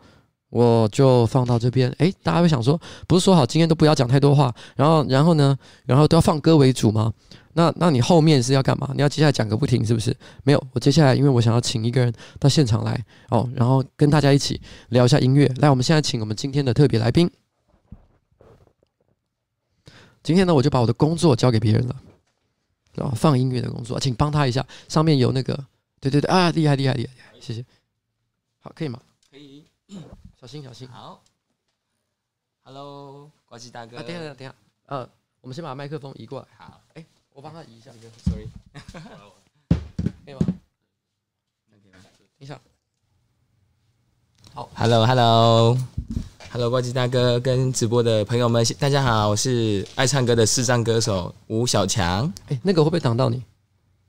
Speaker 1: 我就放到这边，诶，大家会想说，不是说好今天都不要讲太多话，然后，然后呢，然后都要放歌为主吗？那，那你后面是要干嘛？你要接下来讲个不停，是不是？没有，我接下来因为我想要请一个人到现场来哦，然后跟大家一起聊一下音乐。来，我们现在请我们今天的特别来宾。今天呢，我就把我的工作交给别人了，然后放音乐的工作，请帮他一下。上面有那个，对对对，啊，厉害厉害厉害厉害，谢谢。好，可以吗？
Speaker 8: 可以。
Speaker 1: 小心，小心。
Speaker 8: 好，Hello，呱唧大哥。
Speaker 1: 啊，等一下，等一下。呃，我们先把麦克风移过来。
Speaker 8: 好，
Speaker 1: 哎、欸，我帮他移一下。[LAUGHS]
Speaker 8: Sorry，[LAUGHS]
Speaker 1: 可以吗？等一下。
Speaker 8: 好，Hello，Hello，Hello，呱吉大哥跟直播的朋友们，大家好，我是爱唱歌的视障歌手吴小强。
Speaker 1: 哎、欸，那个会不会挡到你？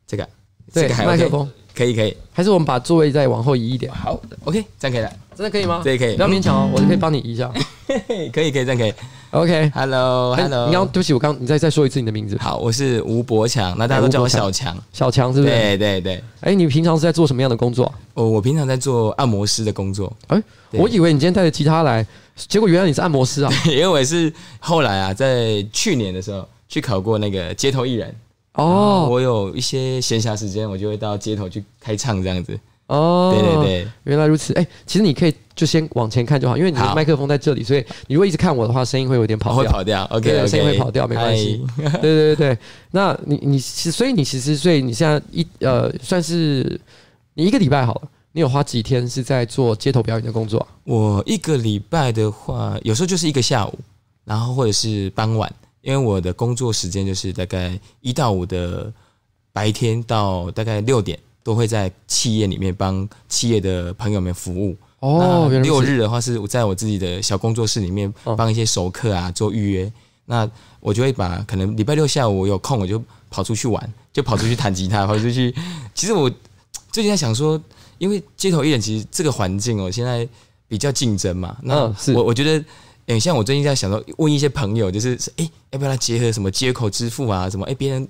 Speaker 8: 这个，
Speaker 1: 这个，麦、OK、克风
Speaker 8: 可以，可以。
Speaker 1: 还是我们把座位再往后移一点？
Speaker 8: 好，OK，这样可以了。
Speaker 1: 真的可以吗？
Speaker 8: 对，可以，
Speaker 1: 不要勉强哦，我就可以帮你移一下。[LAUGHS]
Speaker 8: 可以，可以，这样可以。OK，Hello，Hello。你刚刚对不起，我刚你再再说一次你的名字。好，我是吴博强，那大家都叫我小强。
Speaker 1: 小强是不是？
Speaker 8: 对对对。
Speaker 1: 哎，你平常是在做什么样的工作？
Speaker 8: 哦，我平常在做按摩师的工作。
Speaker 1: 哎，我以为你今天带着吉他来，结果原来你是按摩师啊。[LAUGHS]
Speaker 8: 因为我是后来啊，在去年的时候去考过那个街头艺人。哦。我有一些闲暇时间，我就会到街头去开唱这样子。哦，对对对，
Speaker 1: 原来如此。哎，其实你可以就先往前看就好，因为你的麦克风在这里，所以你如果一直看我的话，声音会有点跑掉。
Speaker 8: 会跑掉，OK，
Speaker 1: 声音会跑掉，没关系。对对对对，那你你其，所以你其实，所以你现在一呃，算是你一个礼拜好了，你有花几天是在做街头表演的工作？
Speaker 8: 我一个礼拜的话，有时候就是一个下午，然后或者是傍晚，因为我的工作时间就是大概一到五的白天到大概六点。都会在企业里面帮企业的朋友们服务哦。六日的话是我在我自己的小工作室里面帮一些熟客啊做预约。那我就会把可能礼拜六下午我有空，我就跑出去玩，就跑出去弹吉他，跑出去。[LAUGHS] 其实我最近在想说，因为街头艺人其实这个环境哦，现在比较竞争嘛。那我我觉得，诶，像我最近在想说，问一些朋友，就是诶，要不要来结合什么街口支付啊，什么诶，别人。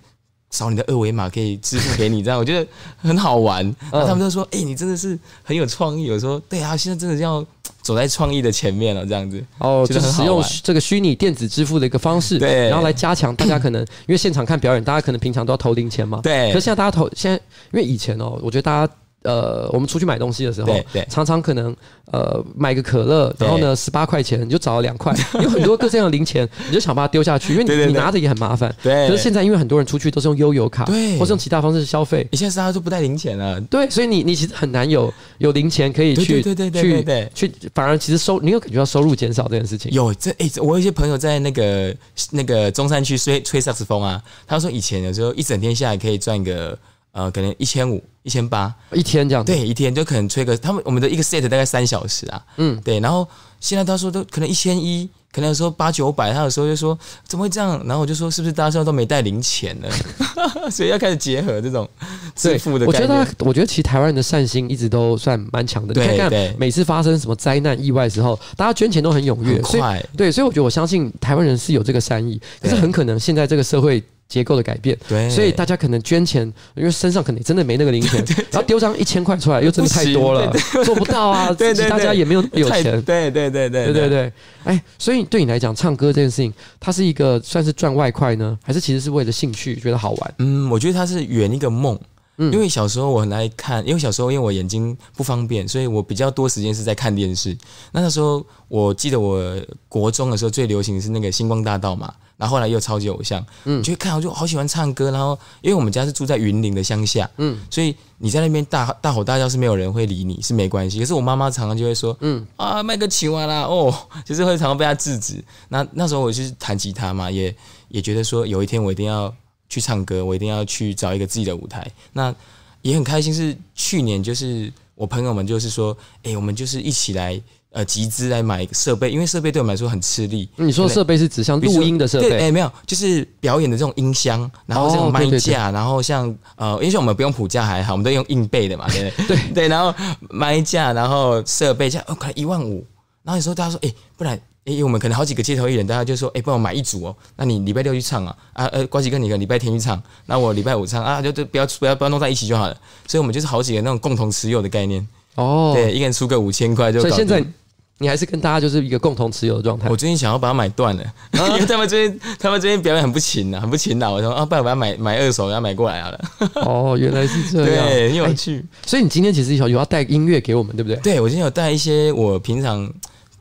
Speaker 8: 扫你的二维码可以支付给你，这样我觉得很好玩。然后他们就说：“哎、欸，你真的是很有创意。”我说：“对啊，现在真的要走在创意的前面了，这样子。”哦，就是使用这个虚拟电子支付的一个方式，对，然后来加强大家可能因为现场看表演，大家可能平常都要投零钱嘛，对。可是现在大家投，现在因为以前哦，我觉得大家。呃，我们出去买东西的时候，常常可能呃买个可乐，然后呢十八块钱你就找了两块，[LAUGHS] 有很多各这样的零钱，你就想把它丢下去，因为你你拿着也很麻烦。对。可是现在因为很多人出去都是用悠游卡，对，或是用其他方式消费。你现在大家都不带零钱了，对，所以你你其实很难有有零钱可以去对对对对对对去去，反而其实收你有感觉到收入减少这件事情。有这哎、欸，我有一些朋友在那个那个中山区吹吹萨克斯风啊，他说以前有时候一整天下来可以赚个。呃，可能一千五、一千八一天这样子，对，一天就可能吹个他们我们的一个 set 大概三小时啊，嗯，对，然后现在他说都可能一千一，可能有时候八九百，他有时候就说怎么会这样？然后我就说是不是大家现在都没带零钱呢？[LAUGHS] 所以要开始结合这种支付的。我觉得，我觉得其实台湾人的善心一直都算蛮强的。对，对看看每次发生什么灾难意外的时候，大家捐钱都很踊跃，很快。对，所以我觉得我相信台湾人是有这个善意，可是很可能现在这个社会。结构的改变，对，所以大家可能捐钱，因为身上可能真的没那个零钱，[LAUGHS] 然后丢张一千块出来，又真的太多了，做不到啊。对 [LAUGHS] 对，大家也没有有钱，对对对对对对。对。哎，所以对你来讲，唱歌这件事情，它是一个算是赚外快呢，还是其实是为了兴趣觉得好玩？嗯，我觉得它是圆一个梦，嗯，因为小时候我很爱看，因为小时候因为我眼睛不方便，所以我比较多时间是在看电视。那那时候我记得我国中的时候最流行的是那个星光大道嘛，然后后来又超级偶像，嗯，就会看，我就好喜欢唱歌。然后因为我们家是住在云林的乡下，嗯，所以你在那边大大吼大叫是没有人会理你，是没关系。可是我妈妈常常就会说，嗯啊，卖个球啊啦，哦，[LAUGHS] 就是会常常被她制止。那那时候我就是弹吉他嘛，也也觉得说有一天我一定要。去唱歌，我一定要去找一个自己的舞台。那也很开心，是去年就是我朋友们就是说，哎、欸，我们就是一起来呃集资来买设备，因为设备对我们来说很吃力。
Speaker 1: 你说设备是指像录音的设备？
Speaker 8: 哎、欸，没有，就是表演的这种音箱，然后这种麦架，然后像呃，因为我们不用谱架还好，我们都用硬背的嘛，对对？[LAUGHS] 对对，然后麦架，然后设备架，哦，可能一万五。然后有时候大家说，哎、欸，不然。哎，我们可能好几个街头艺人，大家就说：“哎，帮我买一组哦。那你礼拜六去唱啊？啊呃，瓜吉跟你个礼拜天去唱，那我礼拜五唱啊，就就不要不要不要弄在一起就好了。所以，我们就是好几个那种共同持有的概念哦。对，一个人出个五千块就。所以现在
Speaker 1: 你还是跟大家就是一个共同持有的状态。
Speaker 8: 我最近想要把它买断了，啊、因为他们最近他们最近表演很不勤呐，很不勤劳。我说啊，不然我把它买买二手，然后买过来好了。[LAUGHS]
Speaker 1: 哦，原来是这样，
Speaker 8: 对，很有趣。
Speaker 1: 所以你今天其实有有要带音乐给我们，对不对？
Speaker 8: 对，我今天有带一些我平常。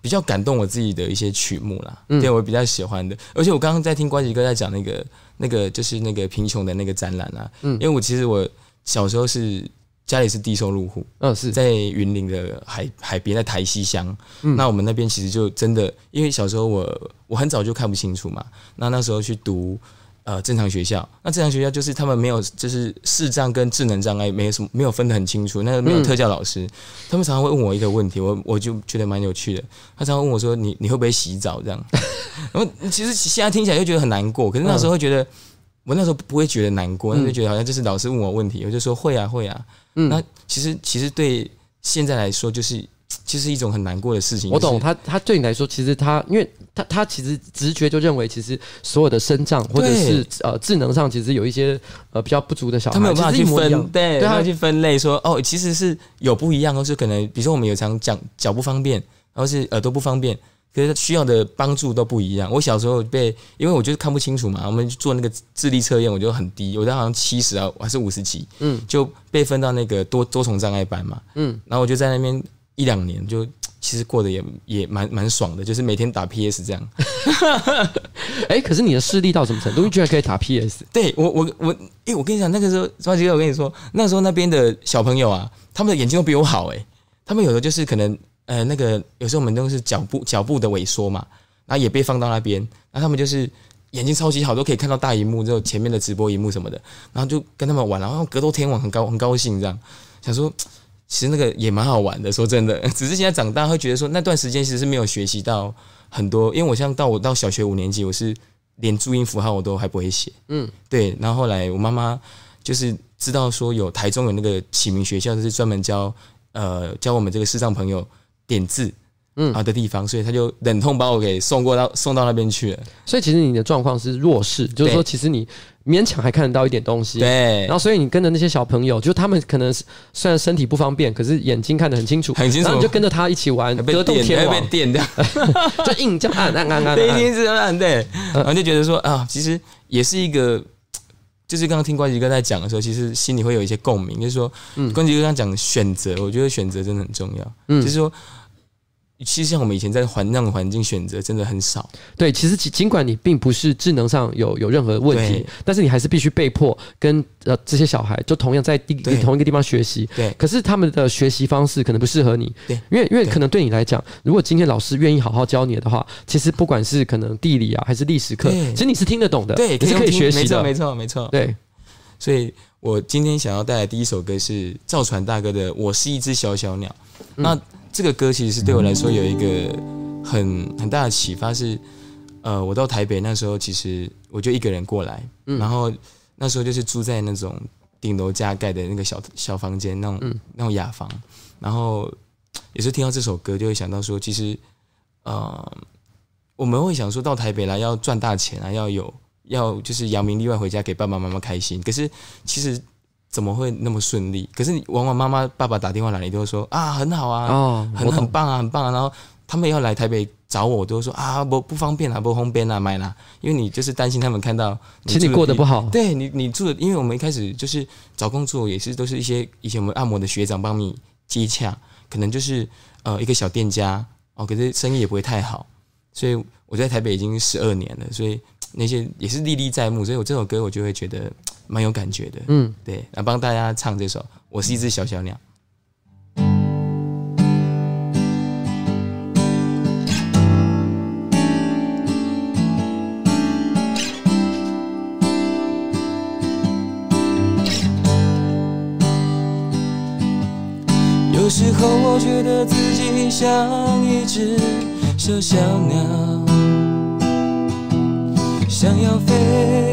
Speaker 8: 比较感动我自己的一些曲目啦，嗯、对我比较喜欢的。而且我刚刚在听关吉哥在讲那个那个就是那个贫穷的那个展览啊，嗯，因为我其实我小时候是家里是低收入户，嗯，是在云林的海海边，在台西乡。嗯，那我们那边其实就真的，因为小时候我我很早就看不清楚嘛，那那时候去读。呃，正常学校，那正常学校就是他们没有，就是视障跟智能障碍没有什么，没有分得很清楚。那个没有特教老师，嗯、他们常常会问我一个问题，我我就觉得蛮有趣的。他常常问我说：“你你会不会洗澡？”这样，[LAUGHS] 然后其实现在听起来就觉得很难过，可是那时候会觉得，嗯、我那时候不会觉得难过，那就觉得好像就是老师问我问题，我就说会啊会啊。嗯，那其实其实对现在来说就是。其实一种很难过的事情。
Speaker 1: 我懂他，他对你来说，其实他，因为他他其实直觉就认为，其实所有的身障或者是呃智能上，其实有一些呃比较不足的小孩，
Speaker 8: 他没有办法去分，对，对他去分类说，哦，其实是有不一样，或是可能，比如说我们有常讲脚不方便，然后是耳朵不方便，可是他需要的帮助都不一样。我小时候被，因为我就是看不清楚嘛，我们做那个智力测验，我就很低，我在好像七十啊，还是五十几，嗯，就被分到那个多多重障碍班嘛，嗯，然后我就在那边。一两年就 [TSK] 其实过得也也蛮蛮爽的，就是每天打 PS 这样。[LAUGHS]
Speaker 1: 哎、欸，可是你的视力到什么程度？你居然可以打 PS？
Speaker 8: 对我我我，哎、欸，我跟你讲，那个时候呱吉哥，我跟你说，那时候那边的小朋友啊，他们的眼睛都比我好哎、欸。他们有的就是可能呃那个有时候我们都是脚步脚步的萎缩嘛，然后也被放到那边，然后他们就是眼睛超级好，都可以看到大荧幕，就前面的直播荧幕什么的，然后就跟他们玩，然后格斗天王很高很高兴这样，想说。其实那个也蛮好玩的，说真的，[LAUGHS] 只是现在长大会觉得说那段时间其实是没有学习到很多，因为我像到我到小学五年级，我是连注音符号我都还不会写，嗯，对。然后后来我妈妈就是知道说有台中有那个启明学校，就是专门教呃教我们这个视障朋友点字。嗯，好的地方，所以他就忍痛把我给送过到送到那边去了。
Speaker 1: 所以其实你的状况是弱势，就是说其实你勉强还看得到一点东西。
Speaker 8: 对。
Speaker 1: 然后所以你跟着那些小朋友，就他们可能虽然身体不方便，可是眼睛看得很清楚，
Speaker 8: 很清楚。
Speaker 1: 然后你就跟着他一起玩格斗天王，
Speaker 8: 被电掉，[LAUGHS]
Speaker 1: 就硬这样按按按按，[LAUGHS]
Speaker 8: 对，一定是按对。然后就觉得说啊，其实也是一个，就是刚刚听关吉哥在讲的时候，其实心里会有一些共鸣，就是说，嗯，关吉哥刚刚讲选择，我觉得选择真的很重要，嗯，就是说。其实像我们以前在环那种环境选择真的很少。
Speaker 1: 对，其实尽尽管你并不是智能上有有任何问题，但是你还是必须被迫跟呃这些小孩就同样在地同一个地方学习。
Speaker 8: 对。
Speaker 1: 可是他们的学习方式可能不适合你。
Speaker 8: 对。
Speaker 1: 因为因为可能对你来讲，如果今天老师愿意好好教你的话，其实不管是可能地理啊还是历史课，其实你是听得懂的，
Speaker 8: 对，
Speaker 1: 你是可以学习的。
Speaker 8: 没错，没错，没错。对。所以我今天想要带来第一首歌是赵传大哥的《我是一只小小鸟》。嗯、那。这个歌其实是对我来说有一个很很大的启发，是呃，我到台北那时候，其实我就一个人过来，嗯、然后那时候就是住在那种顶楼加盖的那个小小房间，那种、嗯、那种雅房，然后也是听到这首歌，就会想到说，其实呃，我们会想说到台北来要赚大钱啊，要有要就是扬名立万回家给爸爸妈妈开心，可是其实。怎么会那么顺利？可是你往往妈妈、爸爸打电话来，你都会说啊，很好啊，哦、很很棒啊，很棒啊。然后他们要来台北找我，我都说啊，不不方便啊，不方便啊，买啦，因为你就是担心他们看到，
Speaker 1: 其实你过得不好，
Speaker 8: 对你你住的，因为我们一开始就是找工作也是都是一些以前我们按摩的学长帮你接洽，可能就是呃一个小店家哦，可是生意也不会太好，所以我在台北已经十二年了，所以那些也是历历在目，所以我这首歌我就会觉得蛮有感觉的，嗯，对，来帮大家唱这首《我是一只小小鸟》。
Speaker 4: 有时候我觉得自己像一只小小鸟，想要飞，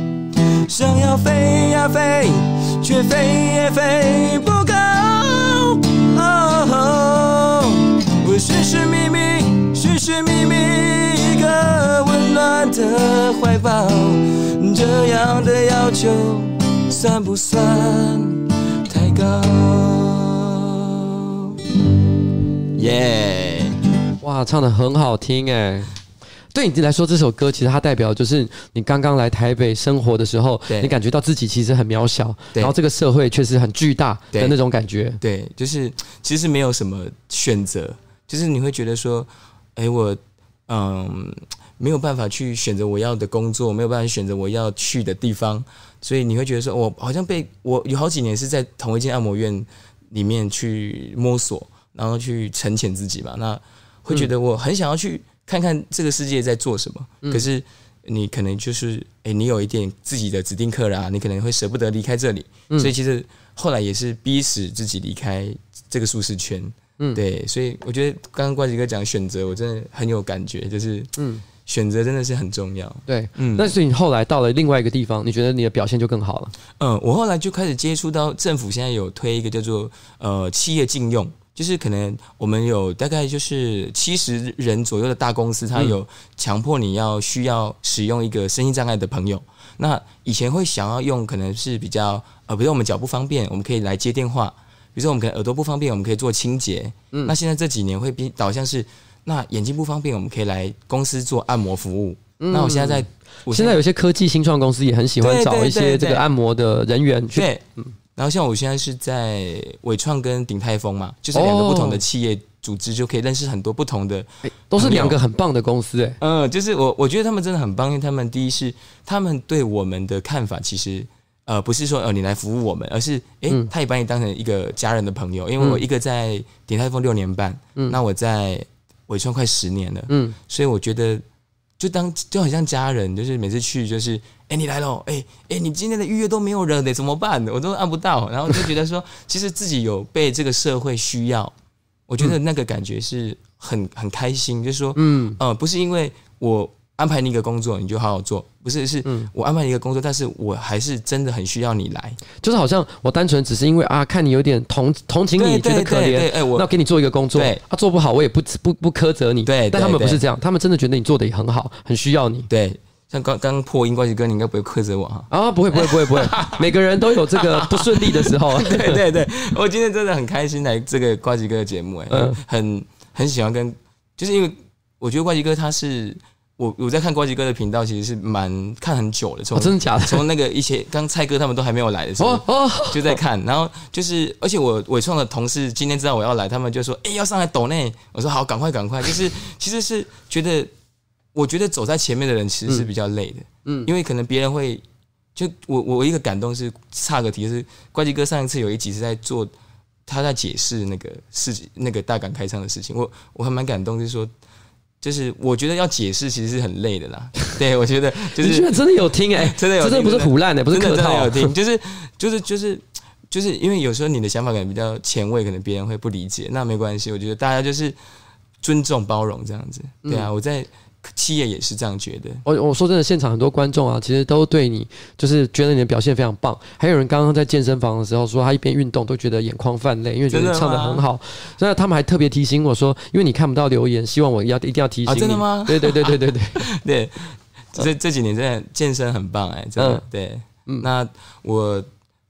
Speaker 4: 想要飞呀飞，却飞也飞不高。我寻寻觅觅，寻寻觅觅一个温暖的怀抱，这样的要求算不算太高？
Speaker 8: 耶！
Speaker 1: 哇，唱得很好听哎！对你来说，这首歌其实它代表就是你刚刚来台北生活的时候，你感觉到自己其实很渺小，然后这个社会确实很巨大的那种感觉。
Speaker 8: 对，就是其实没有什么选择，就是你会觉得说，哎，我嗯没有办法去选择我要的工作，没有办法选择我要去的地方，所以你会觉得说，我好像被我有好几年是在同一间按摩院里面去摸索，然后去沉潜自己吧。那会觉得我很想要去看看这个世界在做什么，嗯、可是你可能就是哎、欸，你有一点自己的指定客人啊，你可能会舍不得离开这里，嗯、所以其实后来也是逼使自己离开这个舒适圈。嗯，对，所以我觉得刚刚关吉哥讲选择，我真的很有感觉，就是嗯，选择真的是很重要。
Speaker 1: 对，嗯，但是你后来到了另外一个地方，你觉得你的表现就更好了？
Speaker 8: 嗯，我后来就开始接触到政府现在有推一个叫做呃企业禁用。就是可能我们有大概就是七十人左右的大公司，他有强迫你要需要使用一个身心障碍的朋友。那以前会想要用，可能是比较呃，比如我们脚不方便，我们可以来接电话；比如说我们可能耳朵不方便，我们可以做清洁。嗯，那现在这几年会比导向是，那眼睛不方便，我们可以来公司做按摩服务。嗯，那我现在在，
Speaker 1: 我现在有些科技新创公司也很喜欢找一些这个按摩的人员去。
Speaker 8: 然后像我现在是在伟创跟鼎泰丰嘛，就是两个不同的企业组织，就可以认识很多不同的，
Speaker 1: 都是两个很棒的公司哎。
Speaker 8: 嗯，就是我我觉得他们真的很棒，因为他们第一是他们对我们的看法，其实呃不是说呃你来服务我们，而是哎他也把你当成一个家人的朋友。因为我一个在鼎泰丰六年半，嗯，那我在伟创快十年了，嗯，所以我觉得。就当就很像家人，就是每次去就是，哎、欸，你来了，哎、欸、哎、欸，你今天的预约都没有人，得怎么办？我都按不到，然后就觉得说，[LAUGHS] 其实自己有被这个社会需要，我觉得那个感觉是很很开心，就是说，嗯呃，不是因为我。安排你一个工作，你就好好做。不是，是我安排你一个工作，但是我还是真的很需要你来。
Speaker 1: 就是好像我单纯只是因为啊，看你有点同同情你，觉得可怜，哎，我那给你做一个工作，对，他做不好，我也不不不苛责你。对，但他们不是这样，他们真的觉得你做的也很好，很需要你。
Speaker 8: 对，像刚刚破音，怪吉哥，你应该不会苛责我哈？
Speaker 1: 啊，不会，不会，不会，不会。[LAUGHS] 每个人都有这个不顺利的时候。
Speaker 8: 对对对，我今天真的很开心来这个呱吉哥的节目，哎、嗯，很很喜欢跟，就是因为我觉得怪吉哥他是我我在看呱吉哥的频道，其实是蛮看很久的，从、哦、
Speaker 1: 真的假的？
Speaker 8: 从那个一些刚蔡哥他们都还没有来的时候，哦，就在看，然后就是，而且我伟创的同事今天知道我要来，他们就说，哎，要上来抖内，我说好，赶快赶快，就是其实是觉得。我觉得走在前面的人其实是比较累的，嗯，因为可能别人会，就我我一个感动是差个题，就是呱吉哥上一次有一集是在做，他在解释那个事情，那个大港开唱的事情，我我还蛮感动，就是说，就是我觉得要解释其实是很累的啦，[LAUGHS] 对，我觉得就是
Speaker 1: 你真的有听哎、欸，真的有听，[LAUGHS] 真的不是胡乱的，不是客套，真的有听，就是就是就是就是因为有时候你的想法可能比较前卫，可能别人会不理解，那没关系，我觉得大家就是尊重包容这样子，对啊，我在。企业也是这样觉得。我我说真的，现场很多观众啊，其实都对你就是觉得你的表现非常棒。还有人刚刚在健身房的时候说，他一边运动都觉得眼眶泛泪，因为觉得你唱的很好。所以他们还特别提醒我说，因为你看不到留言，希望我要一定要提醒你。
Speaker 8: 真的吗？
Speaker 1: 对对对对对对 [LAUGHS]
Speaker 8: 对。这这几年真的健身很棒哎，真的。对，嗯，那我。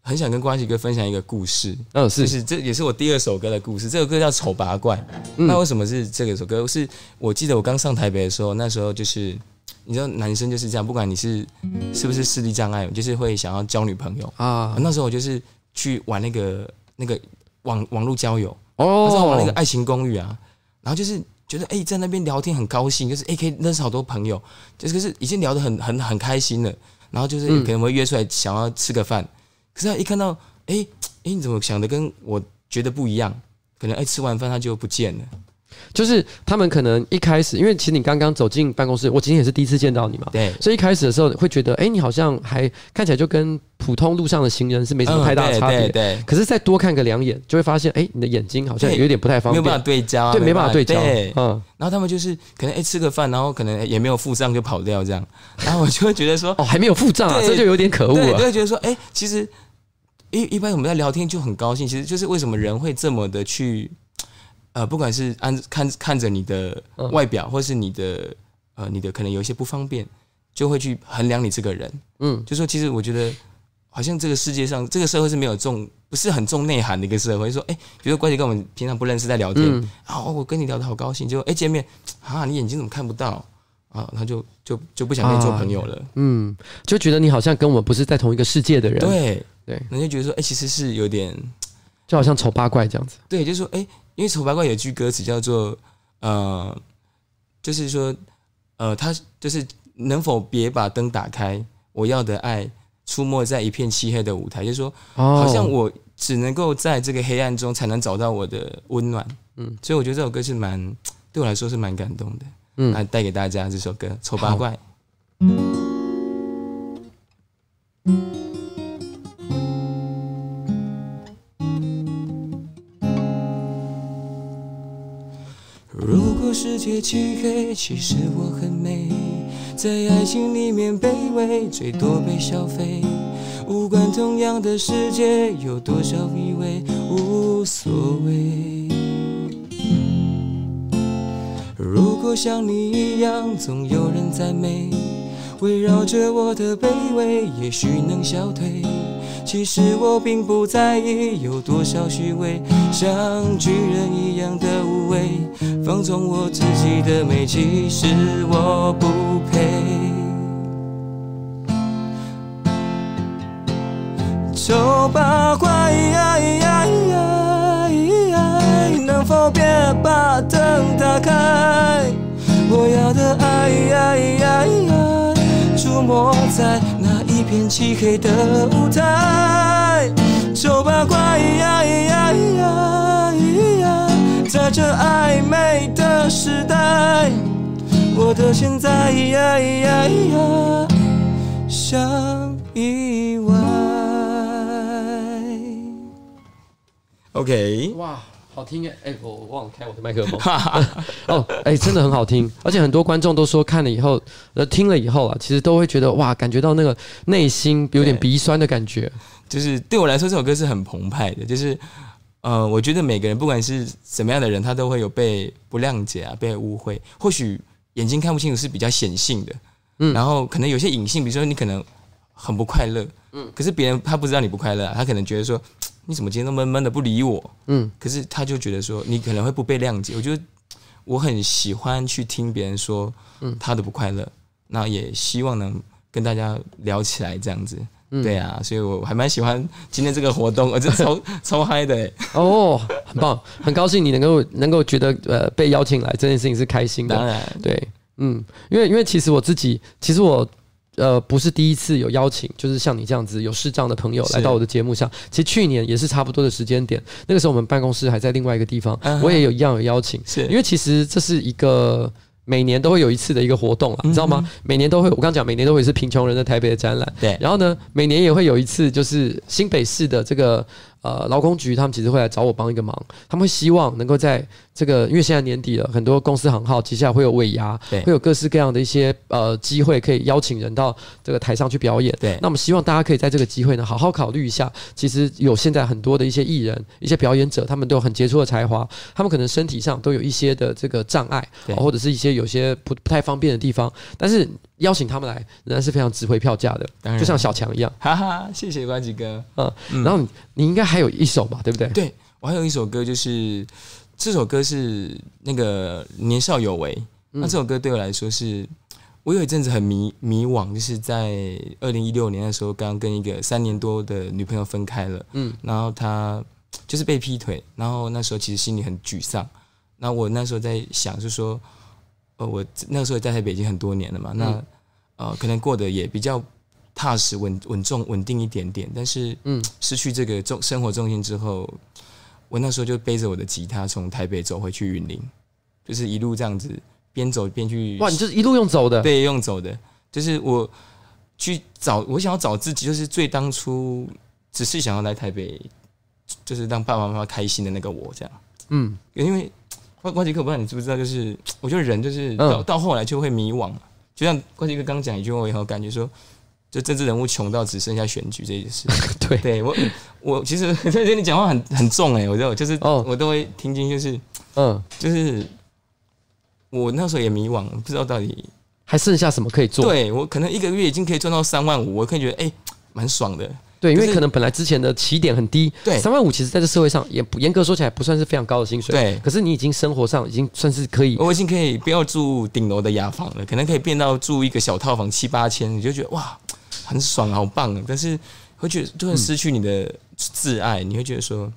Speaker 8: 很想跟呱吉哥分享一个故事，
Speaker 1: 嗯，是，
Speaker 8: 是这也是我第二首歌的故事。这首歌叫《丑八怪》，那为什么是这个首歌？是我记得我刚上台北的时候，那时候就是你知道，男生就是这样，不管你是是不是视力障碍，就是会想要交女朋友啊。那时候我就是去玩那个那个网网络交友哦，那时候玩那个爱情公寓啊，然后就是觉得哎，在那边聊天很高兴，就是哎可以认识好多朋友，就是可是已经聊得很很很开心了，然后就是可能会约出来想要吃个饭。可是他一看到，哎、欸，哎、你怎么想的跟我觉得不一样？可能哎、吃完饭他就不见了。
Speaker 1: 就是他们可能一开始，因为其实你刚刚走进办公室，我今天也是第一次见到你嘛。
Speaker 8: 对。
Speaker 1: 所以一开始的时候会觉得，哎、欸，你好像还看起来就跟普通路上的行人是没什么太大的差别。对，对，对。可是再多看个两眼，就会发现，哎、欸，你的眼睛好像有点不太方便，
Speaker 8: 没有办法对焦、啊。
Speaker 1: 对，没办法对焦。
Speaker 8: 嗯。然后他们就是可能哎、欸、吃个饭，然后可能也没有付账就跑掉这样，[LAUGHS] 然后我就会觉得说，
Speaker 1: 哦，还没有付账啊，这就有点可恶了。
Speaker 8: 就会觉得说，哎、欸，其实。一一般我们在聊天就很高兴，其实就是为什么人会这么的去，呃，不管是按看看着你的外表，或是你的呃你的可能有一些不方便，就会去衡量你这个人。嗯，就说其实我觉得好像这个世界上这个社会是没有重不是很重内涵的一个社会。说哎，比如说关系跟我们平常不认识在聊天，啊、嗯，我跟你聊得好高兴，就哎见面啊，你眼睛怎么看不到？啊，他就就就不想跟你做朋友了，啊，嗯，
Speaker 1: 就觉得你好像跟我们不是在同一个世界的人，
Speaker 8: 对对，人家觉得说，哎、欸，其实是有点，
Speaker 1: 就好像丑八怪这样子，
Speaker 8: 对，就是说，哎、欸，因为丑八怪有一句歌词叫做，呃，就是说，呃，他就是能否别把灯打开，我要的爱出没在一片漆黑的舞台，就是说，好像我只能够在这个黑暗中才能找到我的温暖，嗯，所以我觉得这首歌是蛮对我来说是蛮感动的。嗯，来带给大家这首歌《丑八怪》。界漆黑，其实我很美，在爱情里面卑微，最多被消费。无关同样的世界，有多少以为无所谓。如果像你一样，总有人赞美，围绕着我的卑微，也许能消退。其实我并不在意有多少虚伪，像巨人一样的无畏，放纵我自己的美，其实我不配。丑八怪。能否别把灯打开？我要的爱，出没在那一片漆黑的舞台。丑八怪，在这暧昧的时代，我的现在像意外。OK，
Speaker 1: 哇。好听哎！哎，我忘了开我的麦克风。哦，哎，真的很好听，而且很多观众都说看了以后，呃，听了以后啊，其实都会觉得哇，感觉到那个内心有点鼻酸的感觉。
Speaker 8: 就是对我来说，这首歌是很澎湃的。就是，呃，我觉得每个人不管是什么样的人，他都会有被不谅解啊，被误会。或许眼睛看不清楚是比较显性的，
Speaker 1: 嗯，然后可能有些隐性，比如说你可能很不快乐，嗯，可是别人他不知道你不快乐，他可能觉得说你怎么今天都闷闷的不理我，嗯，可是他就觉得说你可能会不被谅解。我觉得我很喜欢去听别人说，嗯，他的不快乐，那也希望能跟大家聊起来这样子。嗯、对啊，所以我还蛮喜欢今天这个活动，[LAUGHS] 我就超超嗨的
Speaker 8: 哦，很棒，很高兴你能够能够觉得呃被邀请来这件事情是开心的。当然，对，嗯，因为因为其实我自己，其实我呃不是第一次有邀请，就是像你这样子有视障的朋友来到我的节目上。其实去年也是差不多的时间点，那个时候我们办公室还在另外一个地方，我也有一样有邀请，是因为其实这是一个。每年都会有一次的一个活动啊，你知道吗？每年都会，我刚讲，每年都会是贫穷人的台北的展览。对，然后呢，每年也会有一次，就是新北市的这个。呃，劳工局他们其实会来找我帮一个忙，他们会希望能够在这个，因为现在年底了，很多公司行号接下来会有尾牙，会有各式各样的一些呃机会可以邀请人到这个台上去表演。对，那我们希望大家可以在这个机会呢，好好考虑一下。其实有现在很多的一些艺人、一些表演者，他们都有很杰出的才华，他们可能身体上都有一些的这个障碍，或者是一些有些不不太方便的地方，但是。邀请他们来仍然是非常值回票价的，就像小强一样。哈哈，谢谢关吉哥。嗯，然后你你应该还有一首吧，对不对？对，我还有一首歌，就是这首歌是那个年少有为。那这首歌对我来说是，我有一阵子很迷迷惘，就是在二零一六年的时候，刚跟一个三年多的女朋友分开了。嗯，然后她就是被劈腿，然后那时候其实心里很沮丧。那我那时候在想，就是说。我那个时候在台北已经很多年了嘛，那呃，可能过得也比较踏实、稳稳重、稳定一点点。但是，嗯，失去这个重生活重心之后，我那时候就背着我的吉他从台北走回去云林，就是一路这样子边走边去。哇，你就是一路用走的？对，用走的。就是我去找，我想要找自己，就是最当初只是想要来台北，就是让爸爸妈妈开心的那个我，这样。嗯，因为。关关杰哥，不知道你知不知道，就是我觉得人就是到到后来就会迷惘，就像关杰哥刚讲一句话，我以后感觉说，就政治人物穷到只剩下选举这件事。[LAUGHS] 对，对我我其实 [LAUGHS] 跟你讲话很很重哎，我就就是哦我都会听进，就是嗯，就是我那时候也迷惘，不知道到底还剩下什么可以做。对我可能一个月已经可以赚到三万五，我可以觉得哎，蛮爽的。对，因为可能本来之前的起点很低，对，三万五其实在这社会上也不严格说起来不算是非常高的薪水，对。可是你已经生活上已经算是可以，我已经可以不要住顶楼的雅房了，可能可以变到住一个小套房七八千，你就觉得哇，很爽，好棒啊！但是会觉得就会失去你的挚爱，你会觉得说，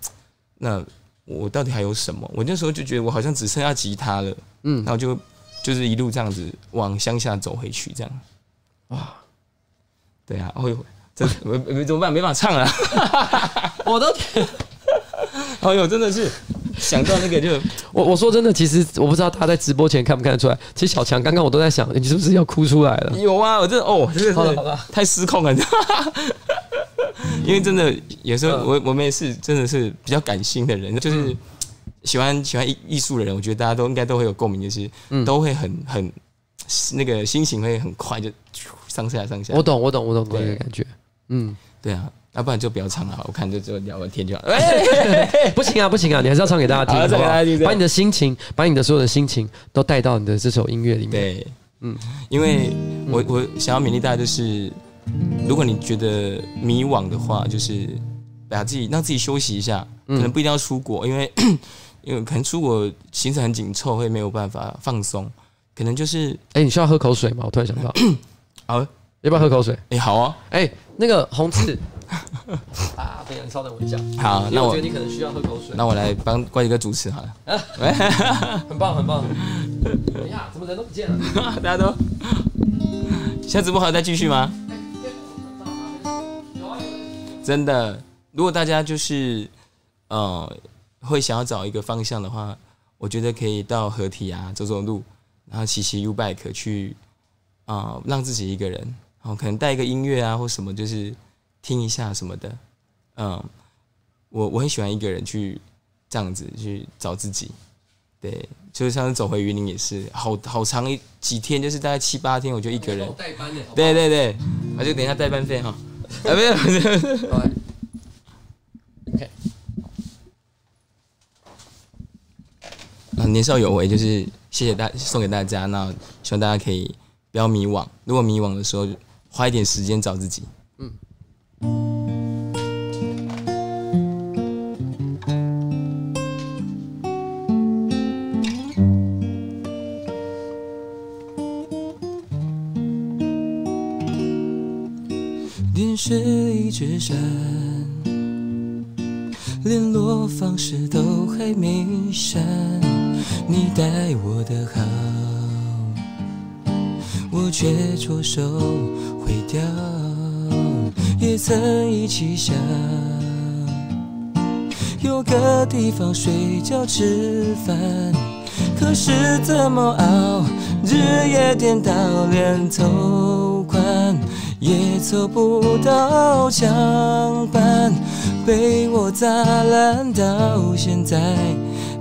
Speaker 8: 那我到底还有什么？我那时候就觉得我好像只剩下吉他了，嗯，然后就就是一路这样子往乡下走回去，这样，哇，对啊，会。这没没怎么办？没法唱了，[LAUGHS] 我都，哎呦，真的是想到那个就我我说真的，其实我不知道他在直播前看不看得出来。其实小强刚刚我都在想，你是不是要哭出来了？有啊，我真的哦，真的是太失控了，[LAUGHS] 因为真的有时候我我们也是真的是比较感性的人，就是喜欢喜欢艺艺术的人，我觉得大家都应该都会有共鸣，就是都会很很那个心情会很快就上下上下。我懂，我懂，我懂那个感觉。嗯，对啊，要不然就不要唱了，我看就就聊个天就好。[LAUGHS] 不行啊，不行啊，你还是要唱给大家听，好不好？把你的心情，把你的所有的心情都带到你的这首音乐里面。对，嗯，因为我我想要勉励大家，就是如果你觉得迷惘的话，就是把自己让自己休息一下，可能不一定要出国，因为 [COUGHS] 因为可能出国行程很紧凑，会没有办法放松，可能就是哎，你需要喝口水吗？我突然想到，[COUGHS] 好。要不要喝口水？哎、欸，好啊。哎、欸，那个红字 [LAUGHS] 啊，等一下，你稍等我一下。好，那我，我觉得你可能需要喝口水。那我来帮关吉哥主持好了。啊，[LAUGHS] 很棒，很棒。怎么人都不见了？[LAUGHS] 大家都。现在直播还要再继续吗？真的，如果大家就是呃会想要找一个方向的话，我觉得可以到合体啊走走路，然后骑骑 U bike 去啊、呃，让自己一个人。然哦，可能带一个音乐啊，或什么，就是听一下什么的。嗯，我我很喜欢一个人去这样子去找自己。对，就是上次走回云林也是，好好长一几天，就是大概七八天，我就一个人。代班的。对对对，我就等一下代班费哈。[LAUGHS] 啊，没有。OK。啊，年少有为，就是谢谢大送给大家，那希望大家可以。
Speaker 9: 不要迷惘。如果迷惘的时候，花一点时间找自己。
Speaker 8: 电视一直闪，联络方式都还没删，你待我的好，我却措手毁掉。也曾一起想有个地方睡觉吃饭，可是怎么熬，日夜颠倒连头款。也凑不到墙板，被我砸烂到现在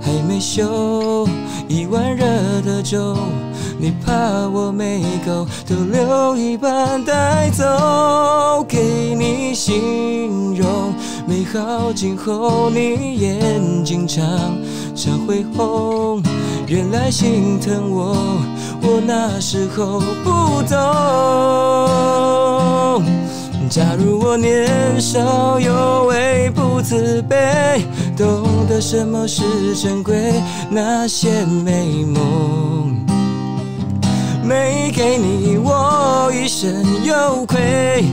Speaker 8: 还没修。一碗热的粥，你怕我没够，都留一半带走，给你形容美好。今后你眼睛常常会红，原来心疼我。我那时候不懂，假如我年少有为不自卑，懂得什么是珍贵，那些美梦没给你，我一生有愧。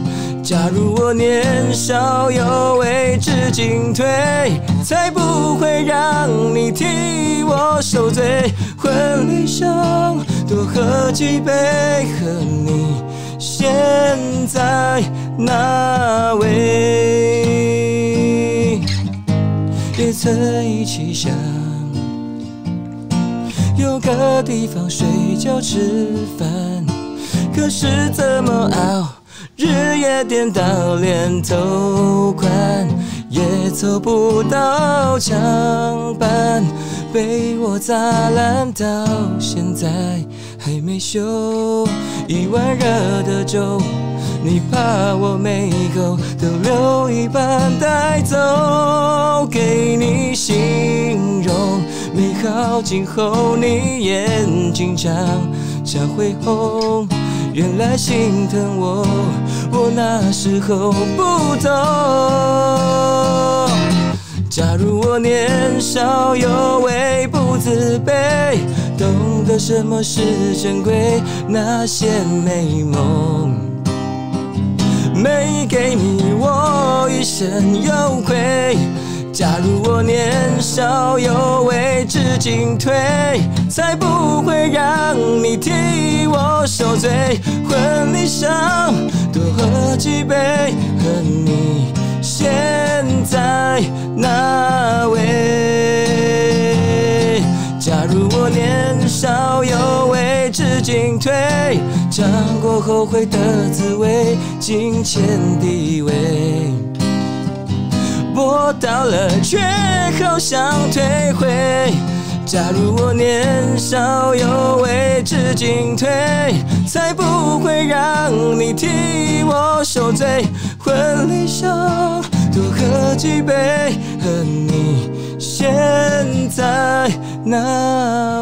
Speaker 8: 假如我年少有为，知进退，才不会让你替我受罪。婚礼上多喝几杯，和你现在那位？也曾一起想有个地方睡觉吃饭，可是怎么熬？日夜颠倒，连头款也凑不到墙板，被我砸烂到现在还没修。一碗热的粥，你怕我没够，都留一半带走，给你形容美好。今后你眼睛常常会红。原来心疼我，我那时候不懂。假如我年少有为不自卑，懂得什么是珍贵，那些美梦没给你，我一生有愧。假如我年少有为，知进退，才不会让你替我受罪。婚礼上多喝几杯，和你现在那位？假如我年少有为，知进退，尝过后悔的滋味，金钱地位。我到了，却好想退回。假如我年少有为，知进退，才不会让你替我受罪。婚礼上多喝几杯，和你现在那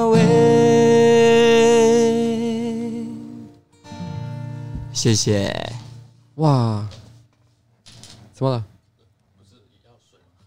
Speaker 9: 谢谢。
Speaker 1: 哇，怎么了？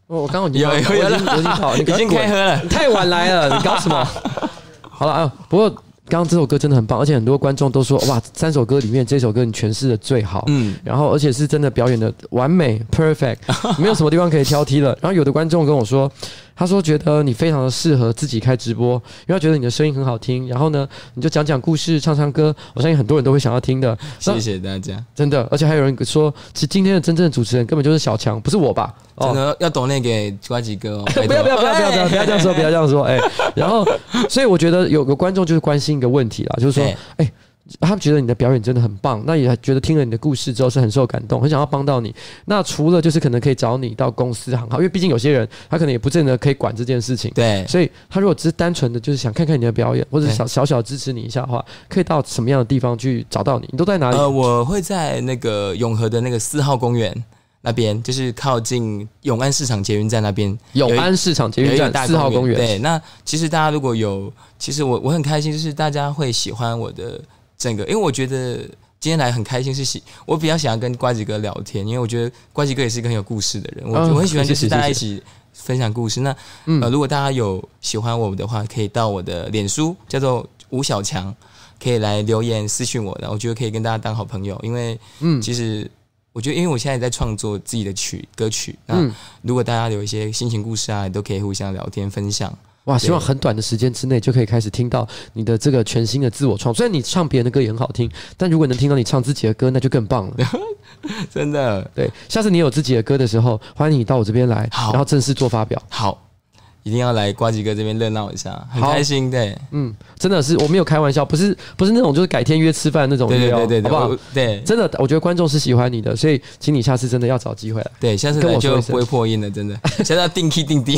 Speaker 1: 我刚刚
Speaker 9: 有有有了，
Speaker 1: 已经 [LAUGHS] 开喝了，[LAUGHS] 太晚来了，你搞什么？[LAUGHS] 好了啊，不过刚刚这首歌真的很棒，而且很多观众都说哇，三首歌里面这首歌你诠释的最好，嗯，然后而且是真的表演的完美，perfect，没有什么地方可以挑剔了。然后有的观众跟我说。他说：“觉得你非常的适合自己开直播，因为他觉得你的声音很好听。然后呢，你就讲讲故事，唱唱歌，我相信很多人都会想要听的。
Speaker 9: 谢谢大家，
Speaker 1: 真的。而且还有人说，其实今天的真正的主持人根本就是小强，不是我吧？
Speaker 9: 真的要懂那给瓜吉哥哦！[LAUGHS]
Speaker 1: 不要不要不要不要不要不要这样说，不要这样说。哎，然后，所以我觉得有个观众就是关心一个问题啦，就是说，哎。”他们觉得你的表演真的很棒，那也觉得听了你的故事之后是很受感动，很想要帮到你。那除了就是可能可以找你到公司行号，因为毕竟有些人他可能也不见得可以管这件事情。
Speaker 9: 对，
Speaker 1: 所以他如果只是单纯的就是想看看你的表演，或者小小小支持你一下的话，可以到什么样的地方去找到你？你都在哪里？
Speaker 9: 呃，我会在那个永和的那个四号公园那边，就是靠近永安市场捷运站那边。
Speaker 1: 永安市场捷运站四号公园。
Speaker 9: 对，那其实大家如果有，其实我我很开心，就是大家会喜欢我的。
Speaker 8: 整个，因为我觉得今天来很开心，是喜我比较想要跟瓜子哥聊天，因为我觉得瓜子哥也是一个很有故事的人，我、嗯、我很喜欢就是大家一起分享故事。那呃，如果大家有喜欢我们的话，可以到我的脸书叫做吴小强，可以来留言私讯我，然后我觉得可以跟大家当好朋友，因为嗯，其实我觉得因为我现在在创作自己的曲歌曲，那如果大家有一些心情故事啊，都可以互相聊天分享。
Speaker 1: 哇！希望很短的时间之内就可以开始听到你的这个全新的自我创。虽然你唱别人的歌也很好听，但如果能听到你唱自己的歌，那就更棒了。[LAUGHS]
Speaker 8: 真的，
Speaker 1: 对。下次你有自己的歌的时候，欢迎你到我这边来，然后正式做发表。
Speaker 8: 好。一定要来瓜吉哥这边热闹一下，很开心。对，
Speaker 1: 嗯，真的是我没有开玩笑，不是不是那种就是改天约吃饭那种约，对对对，好不好？对，真的，我觉得观众是喜欢你的，所以请你下次真的要找机会来。
Speaker 8: 对，下次跟我就不会破音了，真的。现在要定 key 定低，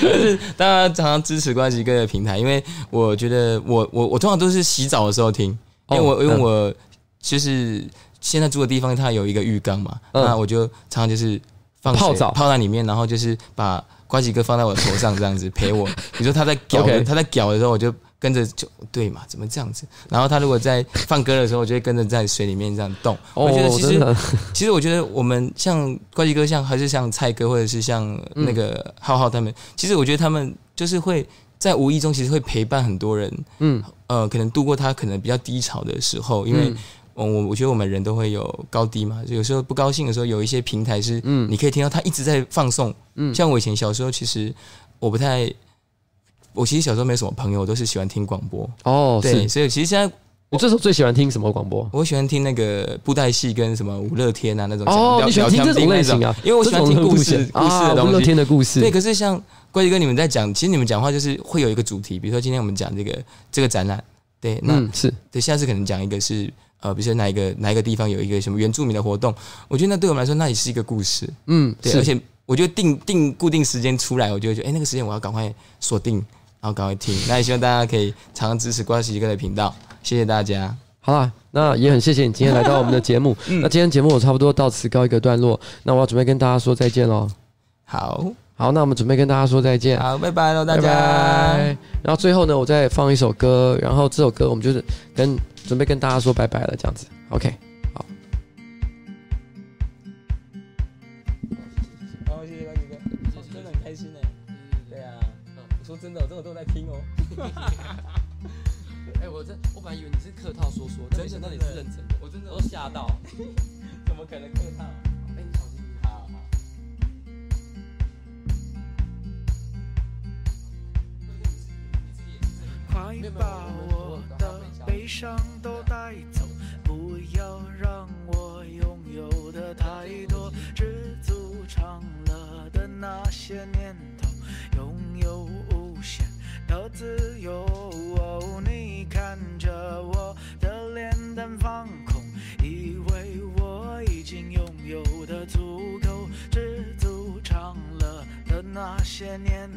Speaker 8: 就是大家常常支持瓜吉哥的平台，因为我觉得我我我通常都是洗澡的时候听，因为我因为我就是现在住的地方它有一个浴缸嘛，那我就常常就是放
Speaker 1: 泡澡
Speaker 8: 泡在里面，然后就是把。呱吉哥放在我头上这样子陪我，[LAUGHS] 你说他在屌，Okay. 他在屌的时候，我就跟着就对嘛？怎么这样子？然后他如果在放歌的时候，我就会跟着在水里面这样动。Oh, 我觉得其实其实我觉得我们像呱吉哥，像还是像蔡哥，或者是像那个浩浩他们，嗯、其实我觉得他们就是会在无意中，其实会陪伴很多人。嗯，呃，可能度过他可能比较低潮的时候，因为。嗯我我我觉得我们人都会有高低嘛，就有时候不高兴的时候，有一些平台是，嗯，你可以听到他一直在放送，嗯，像我以前小时候，其实我不太，我其实小时候没什么朋友，我都是喜欢听广播，哦，对，所以其实现在
Speaker 1: 我这时候最喜欢听什么广播？
Speaker 8: 我喜欢听那个布袋戏跟什么五乐天啊那种，
Speaker 1: 哦，你喜欢听这种类型啊？
Speaker 8: 因为我喜欢听故事，故事的东西，
Speaker 1: 武乐天的故事。
Speaker 8: 对，可是像呱吉哥你们在讲，其实你们讲话就是会有一个主题，比如说今天我们讲这个这个展览，对，那、嗯、是对，下次可能讲一个是。呃，比如说哪一个哪一个地方有一个什么原住民的活动，我觉得那对我们来说那也是一个故事，嗯，对，而且我觉得定定固定时间出来，我就会觉得，哎，那个时间我要赶快锁定，然后赶快听。那也希望大家可以常常支持呱吉哥的频道，谢谢大家。
Speaker 1: 好啦，那也很谢谢你今天来到我们的节目。[LAUGHS] 嗯、那今天节目我差不多到此告一个段落，那我要准备跟大家说再见喽。
Speaker 8: 好
Speaker 1: 好，那我们准备跟大家说再见。
Speaker 8: 好，拜拜喽，大家。拜拜。
Speaker 1: 然后最后呢，我再放一首歌，然后这首歌我们就是跟。准备跟大家说拜拜了，这样子，OK，
Speaker 8: 把我的悲伤都带走，不要让我拥有的太多，知足常乐的那些年头，拥有无限的自由。哦，你看着我的脸蛋放空，以为我已经拥有的足够，知足常乐的那些年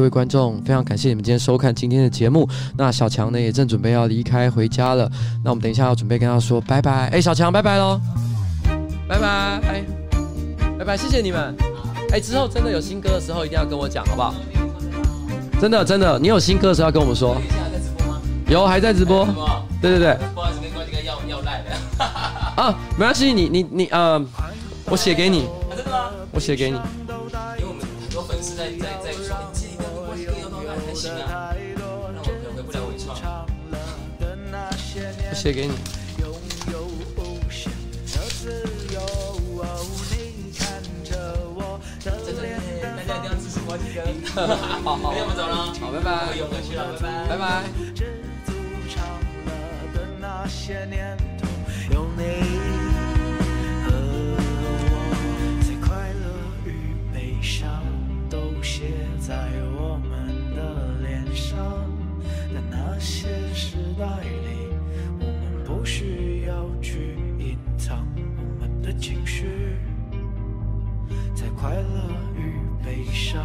Speaker 1: 各位观众，非常感谢你们今天收看今天的节目。那小强呢，也正准备要离开回家了。那我们等一下要准备跟他说拜拜。哎，小强，拜拜喽，拜拜，哎，拜拜，谢谢你们。哎，之后真的有新歌的时候，一定要跟我讲，好不好？真的，真的，你有新歌的时候要跟我们说。有，还在直播。对对对。不好意思，跟关这个要要赖的。[LAUGHS] 啊，没关系，你你你，呃，我写给你。真的吗？我写给你。我写给你。在这边，大家一定要支持我几个。好好，那我们走了，好，拜拜。我有回去了，拜拜，拜拜。在我们的脸上，在那些时代的情绪，在快乐与悲伤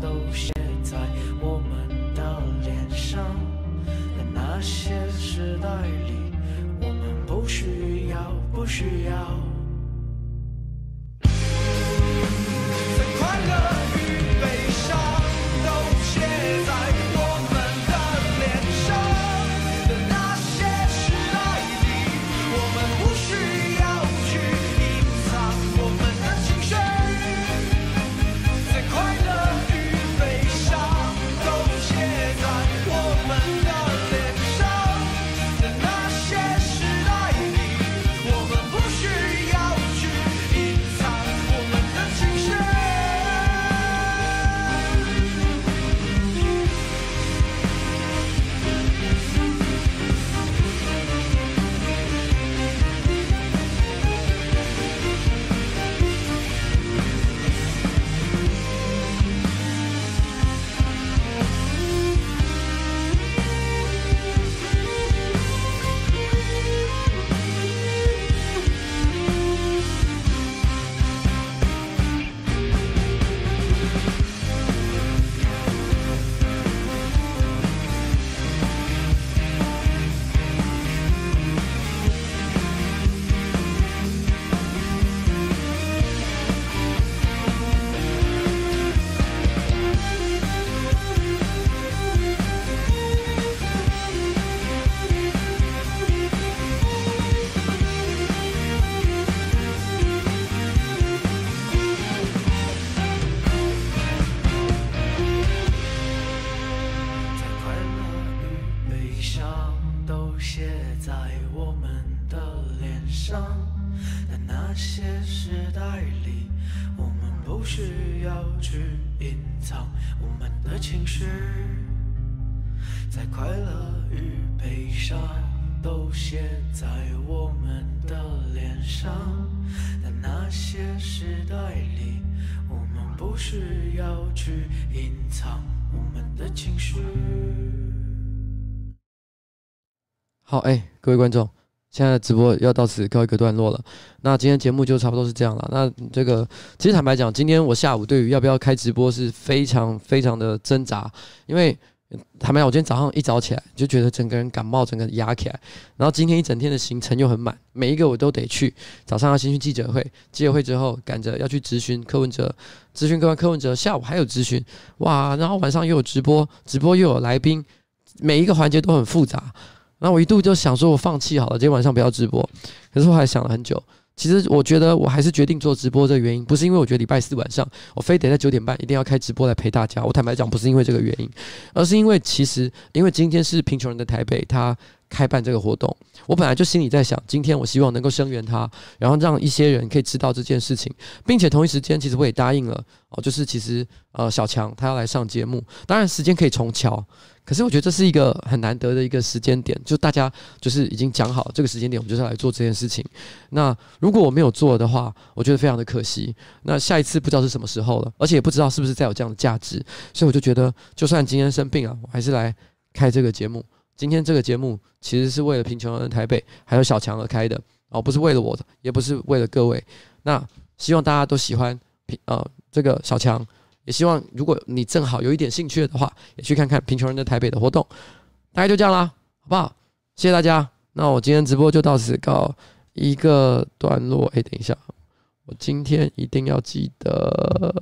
Speaker 1: 都写在我们的脸上，在那些时代里，我们不需要，不需要。各位观众，现在直播要到此告一个段落了。那今天节目就差不多是这样了。那这个其实坦白讲，今天我下午对于要不要开直播是非常非常的挣扎，因为坦白讲，我今天早上一早起来就觉得整个人感冒，整个压起来。然后今天一整天的行程又很满，每一个我都得去。早上要先去记者会，记者会之后赶着要去咨询柯文哲，咨询各位柯文哲，下午还有咨询，哇，然后晚上又有直播，直播又有来宾，每一个环节都很复杂。那我一度就想说，我放弃好了，今天晚上不要直播。可是我还想了很久，其实我觉得我还是决定做直播。这个原因不是因为我觉得礼拜四晚上我非得在九点半一定要开直播来陪大家。我坦白讲，不是因为这个原因，而是因为其实因为今天是贫穷人的台北，他开办这个活动，我本来就心里在想，今天我希望能够声援他，然后让一些人可以知道这件事情，并且同一时间，其实我也答应了哦，就是其实呃小强他要来上节目，当然时间可以重敲。可是我觉得这是一个很难得的一个时间点，就大家就是已经讲好这个时间点，我们就是要来做这件事情。那如果我没有做的话，我觉得非常的可惜。那下一次不知道是什么时候了，而且也不知道是不是再有这样的价值，所以我就觉得，就算今天生病了，我还是来开这个节目。今天这个节目其实是为了贫穷人的台北还有小强而开的哦，不是为了我的，也不是为了各位。那希望大家都喜欢，呃，这个小强。也希望如果你正好有一点兴趣的话，也去看看贫穷人的台北的活动。大概就这样啦，好不好？谢谢大家。那我今天直播就到此告一个段落。哎，等一下，我今天一定要记得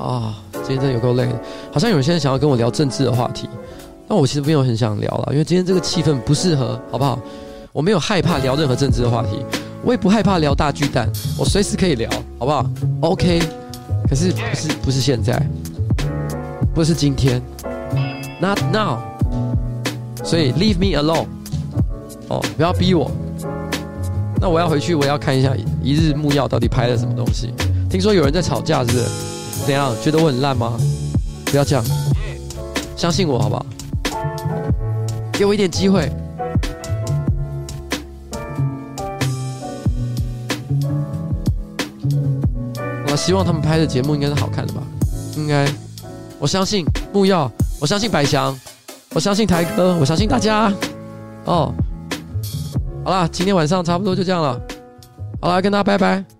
Speaker 1: 啊！今天真的有够累，好像有些人想要跟我聊政治的话题，但我其实没有很想聊了，因为今天这个气氛不适合，好不好？我没有害怕聊任何政治的话题，我也不害怕聊大巨蛋，我随时可以聊，好不好？OK。可是不是不是现在，不是今天，Not now。所以 Leave me alone。哦，不要逼我。那我要回去，我要看一下一日木曜到底拍了什么东西。听说有人在吵架，是不是？怎样？觉得我很烂吗？不要这样，相信我好不好？给我一点机会。我希望他们拍的节目应该是好看的吧？应该，我相信木曜，我相信百祥，我相信台哥，我相信大家。哦，好啦，今天晚上差不多就这样了。好啦，跟大家拜拜。